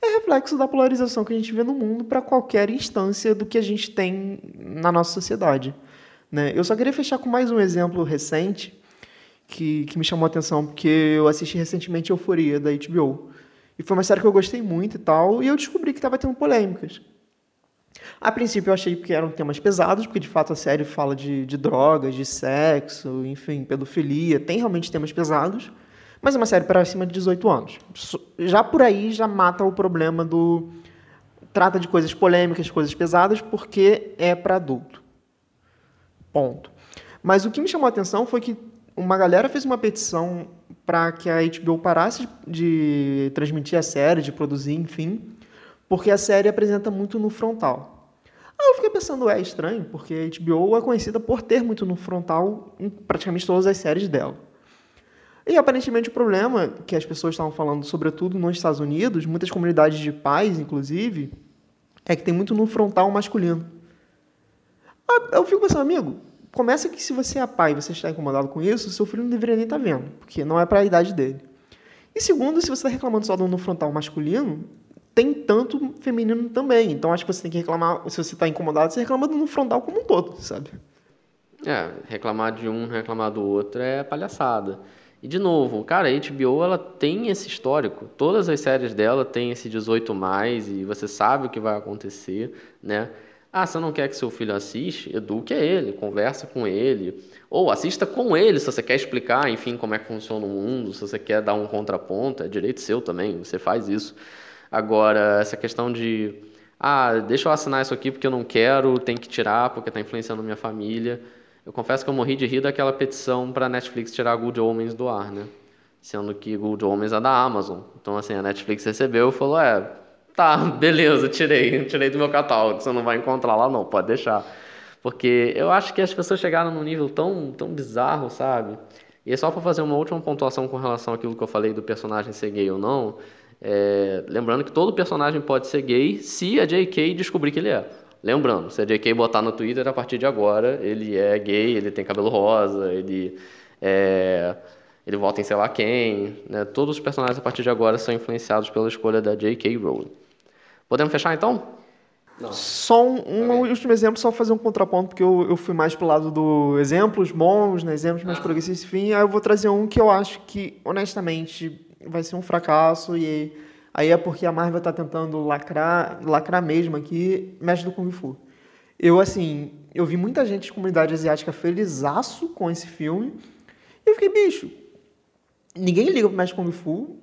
[SPEAKER 2] é reflexo da polarização que a gente vê no mundo para qualquer instância do que a gente tem na nossa sociedade. Né? Eu só queria fechar com mais um exemplo recente que, que me chamou a atenção, porque eu assisti recentemente Euforia, da HBO. E foi uma série que eu gostei muito e tal, e eu descobri que estava tendo polêmicas. A princípio eu achei que eram temas pesados, porque de fato a série fala de, de drogas, de sexo, enfim, pedofilia, tem realmente temas pesados, mas é uma série para acima de 18 anos. Já por aí já mata o problema do. Trata de coisas polêmicas, coisas pesadas, porque é para adulto. Ponto. Mas o que me chamou a atenção foi que uma galera fez uma petição para que a HBO parasse de transmitir a série, de produzir, enfim, porque a série apresenta muito no frontal. Aí eu fiquei pensando, é estranho, porque a HBO é conhecida por ter muito no frontal em praticamente todas as séries dela. E aparentemente o problema que as pessoas estavam falando, sobretudo nos Estados Unidos, muitas comunidades de pais, inclusive, é que tem muito no frontal masculino. Ah, eu fico pensando, amigo, começa que se você é pai e você está incomodado com isso, seu filho não deveria nem estar tá vendo, porque não é para a idade dele. E segundo, se você está reclamando só do no frontal masculino, tem tanto feminino também. Então acho que você tem que reclamar, se você está incomodado, você reclama do no frontal como um todo, sabe?
[SPEAKER 1] É, reclamar de um, reclamar do outro é palhaçada. E de novo, cara, a HBO ela tem esse histórico. Todas as séries dela têm esse 18 mais e você sabe o que vai acontecer, né? Ah, você não quer que seu filho assiste? Eduque ele, conversa com ele. Ou assista com ele, se você quer explicar, enfim, como é que funciona o mundo, se você quer dar um contraponto, é direito seu também, você faz isso. Agora, essa questão de, ah, deixa eu assinar isso aqui porque eu não quero, tem que tirar porque está influenciando minha família. Eu confesso que eu morri de rir daquela petição para a Netflix tirar Good Homens do ar, né? Sendo que Good Homens é da Amazon. Então, assim, a Netflix recebeu e falou, é, Tá, beleza, tirei, tirei do meu catálogo, você não vai encontrar lá não, pode deixar. Porque eu acho que as pessoas chegaram num nível tão, tão bizarro, sabe? E só para fazer uma última pontuação com relação àquilo que eu falei do personagem ser gay ou não, é, lembrando que todo personagem pode ser gay se a J.K. descobrir que ele é. Lembrando, se a J.K. botar no Twitter, a partir de agora, ele é gay, ele tem cabelo rosa, ele é, ele vota em sei lá quem. Né? Todos os personagens, a partir de agora, são influenciados pela escolha da J.K. Rowling. Podemos fechar então?
[SPEAKER 2] Não. Só um, um okay. último exemplo, só fazer um contraponto, porque eu, eu fui mais pro lado do exemplos bons, né, exemplos mais ah. progressistas, enfim. Aí eu vou trazer um que eu acho que, honestamente, vai ser um fracasso e aí é porque a Marvel está tentando lacrar, lacrar mesmo aqui, Mestre do Kung Fu. Eu, assim, eu vi muita gente de comunidade asiática felizaço com esse filme. E eu fiquei, bicho, ninguém liga pro Mestre Kung Fu.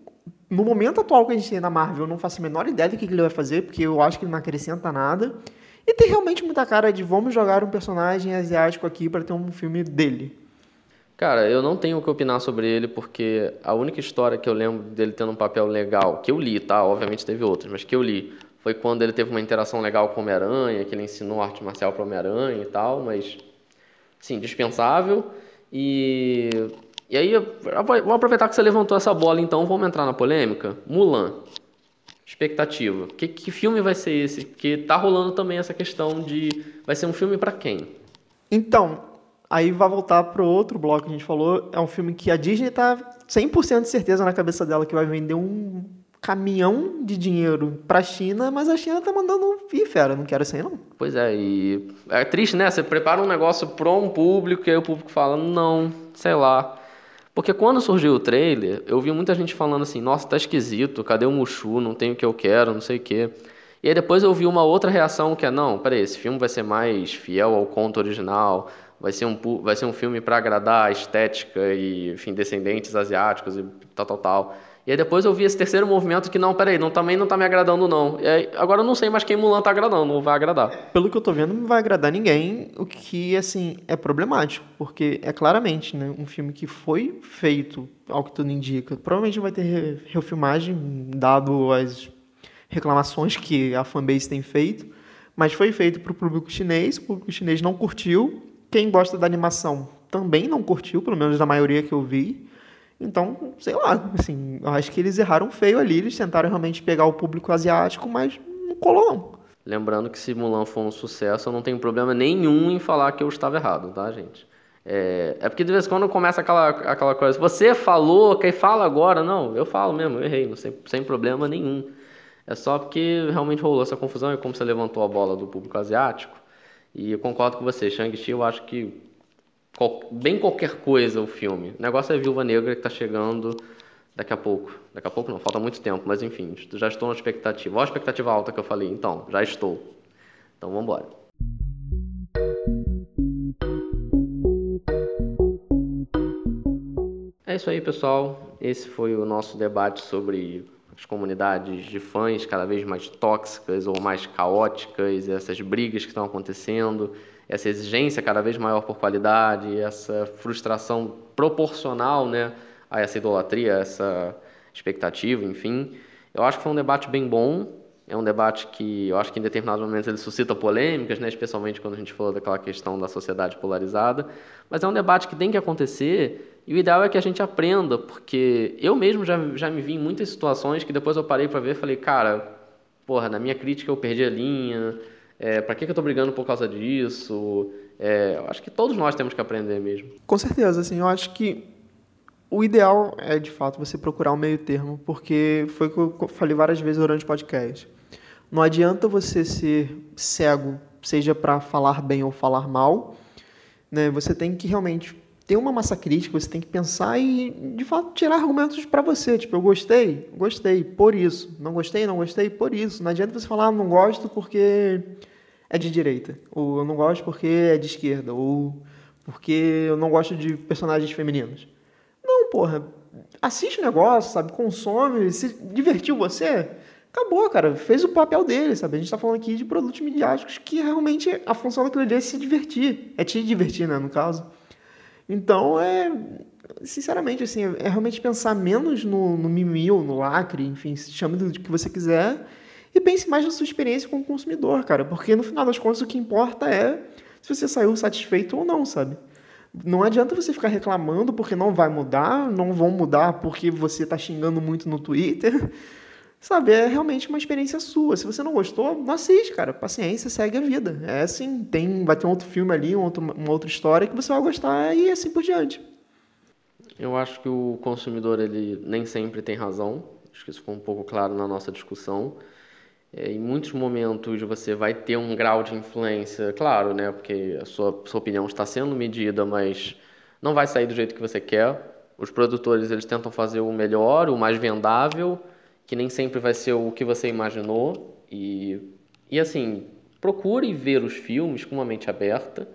[SPEAKER 2] No momento atual que a gente tem na Marvel, eu não faço a menor ideia do que ele vai fazer, porque eu acho que ele não acrescenta nada. E tem realmente muita cara de vamos jogar um personagem asiático aqui para ter um filme dele.
[SPEAKER 1] Cara, eu não tenho o que opinar sobre ele, porque a única história que eu lembro dele tendo um papel legal, que eu li, tá? Obviamente teve outras, mas que eu li, foi quando ele teve uma interação legal com o Homem-Aranha, que ele ensinou arte marcial para o Homem-Aranha e tal, mas, sim, dispensável. E, e aí, vou aproveitar que você levantou essa bola, então vamos entrar na polêmica. Mulan. Expectativa. Que, que filme vai ser esse? Porque tá rolando também essa questão de vai ser um filme para quem?
[SPEAKER 2] Então, aí vai voltar pro outro bloco que a gente falou. É um filme que a Disney tá 100% de certeza na cabeça dela que vai vender um caminhão de dinheiro para a China, mas a China tá mandando ir, fera, não quero isso aí não.
[SPEAKER 1] Pois é, e é triste, né? Você prepara um negócio para um público e aí o público fala, não, sei lá. Porque quando surgiu o trailer, eu vi muita gente falando assim, nossa, tá esquisito, cadê o Mushu, não tem o que eu quero, não sei o quê. E aí depois eu vi uma outra reação que é, não, peraí, esse filme vai ser mais fiel ao conto original, vai ser um, vai ser um filme para agradar a estética e, enfim, descendentes asiáticos e tal, tal, tal. E aí depois eu vi esse terceiro movimento que não, peraí, não, também não tá me agradando não. Aí, agora eu não sei mais quem Mulan tá agradando, não vai agradar.
[SPEAKER 2] Pelo que eu tô vendo, não vai agradar ninguém, o que, assim, é problemático, porque é claramente, né, um filme que foi feito, ao que tudo indica, provavelmente vai ter refilmagem, dado as reclamações que a fanbase tem feito, mas foi feito para o público chinês, o público chinês não curtiu, quem gosta da animação também não curtiu, pelo menos da maioria que eu vi, então, sei lá, assim, acho que eles erraram feio ali, eles tentaram realmente pegar o público asiático, mas não colou não.
[SPEAKER 1] Lembrando que se Mulan for um sucesso, eu não tenho problema nenhum em falar que eu estava errado, tá, gente? É, é porque de vez em quando começa aquela, aquela coisa, você falou, quem fala agora? Não, eu falo mesmo, eu errei, sem, sem problema nenhum. É só porque realmente rolou essa confusão e como você levantou a bola do público asiático. E eu concordo com você, Shang-Chi eu acho que bem qualquer coisa o filme. O negócio é Viúva Negra que está chegando daqui a pouco. Daqui a pouco não, falta muito tempo, mas enfim, já estou na expectativa. Olha a expectativa alta que eu falei, então, já estou. Então vamos embora. É isso aí, pessoal. Esse foi o nosso debate sobre as comunidades de fãs cada vez mais tóxicas ou mais caóticas, essas brigas que estão acontecendo essa exigência cada vez maior por qualidade, essa frustração proporcional né, a essa idolatria, essa expectativa, enfim. Eu acho que foi um debate bem bom, é um debate que eu acho que em determinados momentos ele suscita polêmicas, né, especialmente quando a gente falou daquela questão da sociedade polarizada, mas é um debate que tem que acontecer e o ideal é que a gente aprenda, porque eu mesmo já, já me vi em muitas situações que depois eu parei para ver e falei, cara, porra, na minha crítica eu perdi a linha, é, para que, que eu estou brigando por causa disso? É, eu acho que todos nós temos que aprender mesmo.
[SPEAKER 2] Com certeza, assim, eu acho que o ideal é, de fato, você procurar um meio termo, porque foi o que eu falei várias vezes durante o podcast. Não adianta você ser cego, seja para falar bem ou falar mal, né? Você tem que realmente ter uma massa crítica, você tem que pensar e, de fato, tirar argumentos para você. Tipo, eu gostei, gostei, por isso. Não gostei, não gostei, por isso. Não adianta você falar, ah, não gosto porque é de direita. Ou eu não gosto porque é de esquerda. Ou porque eu não gosto de personagens femininos. Não, porra. Assiste o negócio, sabe? Consome, se divertiu você. Acabou, cara. Fez o papel dele, sabe? A gente tá falando aqui de produtos midiáticos que realmente a função daquilo ali é se divertir. É te divertir, né, no caso. Então, é, sinceramente, assim, é realmente pensar menos no, no mimimi ou no lacre, enfim, chame do que você quiser, e pense mais na sua experiência como consumidor, cara, porque no final das contas o que importa é se você saiu satisfeito ou não, sabe? Não adianta você ficar reclamando porque não vai mudar, não vão mudar porque você está xingando muito no Twitter. Sabe, é realmente uma experiência sua. Se você não gostou, não assiste, cara. Paciência, segue a vida. É assim, tem, vai ter um outro filme ali, um outro, uma outra história que você vai gostar e assim por diante.
[SPEAKER 1] Eu acho que o consumidor ele nem sempre tem razão. Acho que isso ficou um pouco claro na nossa discussão. É, em muitos momentos você vai ter um grau de influência, claro, né? Porque a sua, sua opinião está sendo medida, mas não vai sair do jeito que você quer. Os produtores eles tentam fazer o melhor, o mais vendável que nem sempre vai ser o que você imaginou. E, e assim, procure ver os filmes com uma mente aberta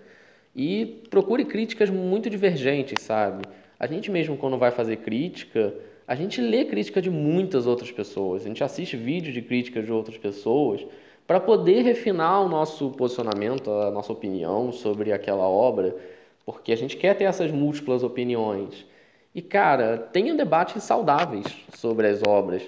[SPEAKER 1] e procure críticas muito divergentes, sabe? A gente mesmo quando vai fazer crítica, a gente lê crítica de muitas outras pessoas, a gente assiste vídeos de críticas de outras pessoas para poder refinar o nosso posicionamento, a nossa opinião sobre aquela obra, porque a gente quer ter essas múltiplas opiniões. E cara, tenha debates saudáveis sobre as obras,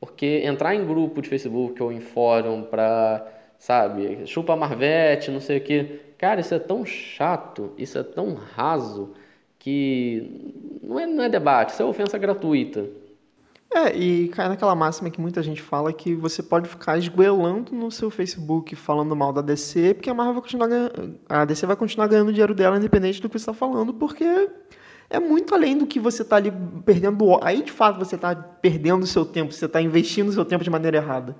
[SPEAKER 1] porque entrar em grupo de Facebook ou em fórum para, sabe, chupa Marvete, não sei o quê, cara, isso é tão chato, isso é tão raso que não é, não é debate, isso é ofensa gratuita.
[SPEAKER 2] É, e cai naquela máxima que muita gente fala que você pode ficar esgoelando no seu Facebook falando mal da DC, porque a Marvel vai continuar ganhando, a DC vai continuar ganhando dinheiro dela independente do que você está falando, porque é muito além do que você está ali perdendo. Aí de fato você está perdendo o seu tempo, você está investindo o seu tempo de maneira errada.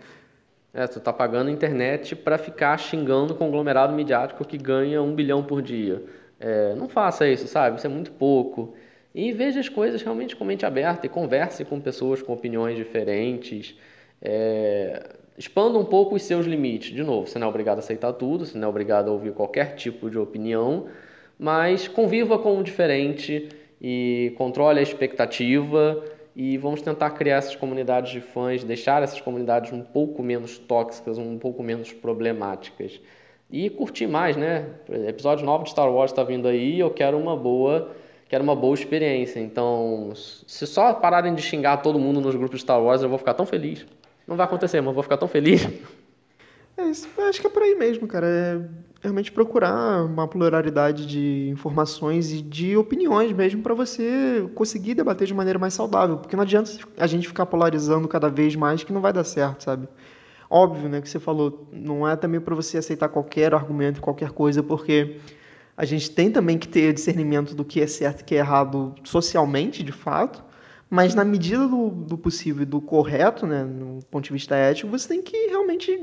[SPEAKER 1] É, tu tá pagando a internet para ficar xingando o conglomerado midiático que ganha um bilhão por dia. É, não faça isso, sabe? Isso é muito pouco. E veja as coisas realmente com mente aberta e converse com pessoas com opiniões diferentes. É, expanda um pouco os seus limites. De novo, você não é obrigado a aceitar tudo, você não é obrigado a ouvir qualquer tipo de opinião, mas conviva com o diferente e controle a expectativa e vamos tentar criar essas comunidades de fãs, deixar essas comunidades um pouco menos tóxicas, um pouco menos problemáticas e curtir mais, né? Episódio 9 de Star Wars está vindo aí, eu quero uma boa, quero uma boa experiência. Então, se só pararem de xingar todo mundo nos grupos de Star Wars, eu vou ficar tão feliz. Não vai acontecer, mas eu vou ficar tão feliz.
[SPEAKER 2] É isso, acho que é por aí mesmo, cara. É realmente procurar uma pluralidade de informações e de opiniões mesmo para você conseguir debater de maneira mais saudável, porque não adianta a gente ficar polarizando cada vez mais que não vai dar certo, sabe? Óbvio, né, que você falou, não é também para você aceitar qualquer argumento, qualquer coisa, porque a gente tem também que ter discernimento do que é certo e que é errado socialmente, de fato, mas na medida do, do possível e do correto, né, no ponto de vista ético, você tem que realmente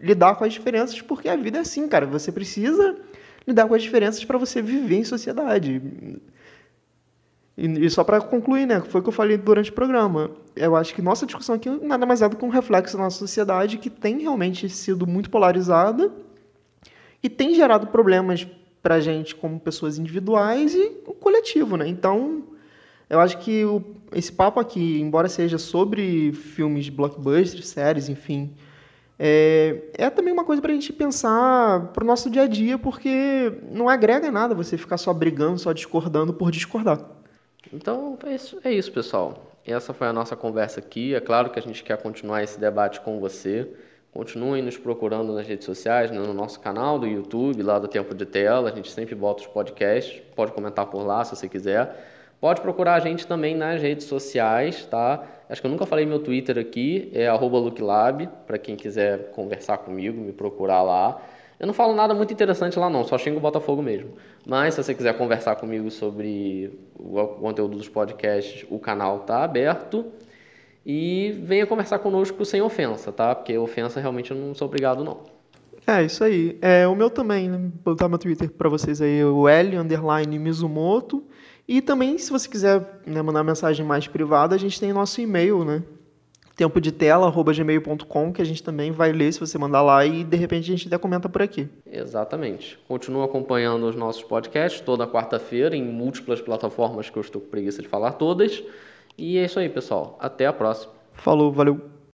[SPEAKER 2] lidar com as diferenças, porque a vida é assim, cara. Você precisa lidar com as diferenças para você viver em sociedade. E, só para concluir, né, foi o que eu falei durante o programa. Eu acho que nossa discussão aqui nada mais é do que um reflexo da nossa sociedade que tem realmente sido muito polarizada e tem gerado problemas para a gente como pessoas individuais e o coletivo, né? Então, eu acho que o, esse papo aqui, embora seja sobre filmes blockbusters, séries, enfim, é, é também uma coisa para a gente pensar para o nosso dia a dia, porque não agrega nada você ficar só brigando, só discordando por discordar.
[SPEAKER 1] Então é isso, é isso, pessoal. Essa foi a nossa conversa aqui. É claro que a gente quer continuar esse debate com você. Continuem nos procurando nas redes sociais, no nosso canal do YouTube, lá do Tempo de Tela. A gente sempre bota os podcasts. Pode comentar por lá se você quiser. Pode procurar a gente também nas redes sociais, tá? Acho que eu nunca falei meu Twitter aqui, é @looklab, para quem quiser conversar comigo, me procurar lá. Eu não falo nada muito interessante lá não, só xingo o Botafogo mesmo. Mas se você quiser conversar comigo sobre o conteúdo dos podcasts, o canal está aberto. E venha conversar conosco sem ofensa, tá? Porque ofensa realmente eu não sou obrigado não.
[SPEAKER 2] É, isso aí. É, o meu também, né? Vou botar meu Twitter para vocês aí, o L, underline Mizumoto. E também, se você quiser né, mandar mensagem mais privada, a gente tem nosso e-mail, né? tempo de tela, gmail.com, que a gente também vai ler se você mandar lá e de repente a gente até comenta por aqui.
[SPEAKER 1] Exatamente. Continua acompanhando os nossos podcasts toda quarta-feira em múltiplas plataformas que eu estou com preguiça de falar todas. E é isso aí, pessoal. Até a próxima.
[SPEAKER 2] Falou, valeu.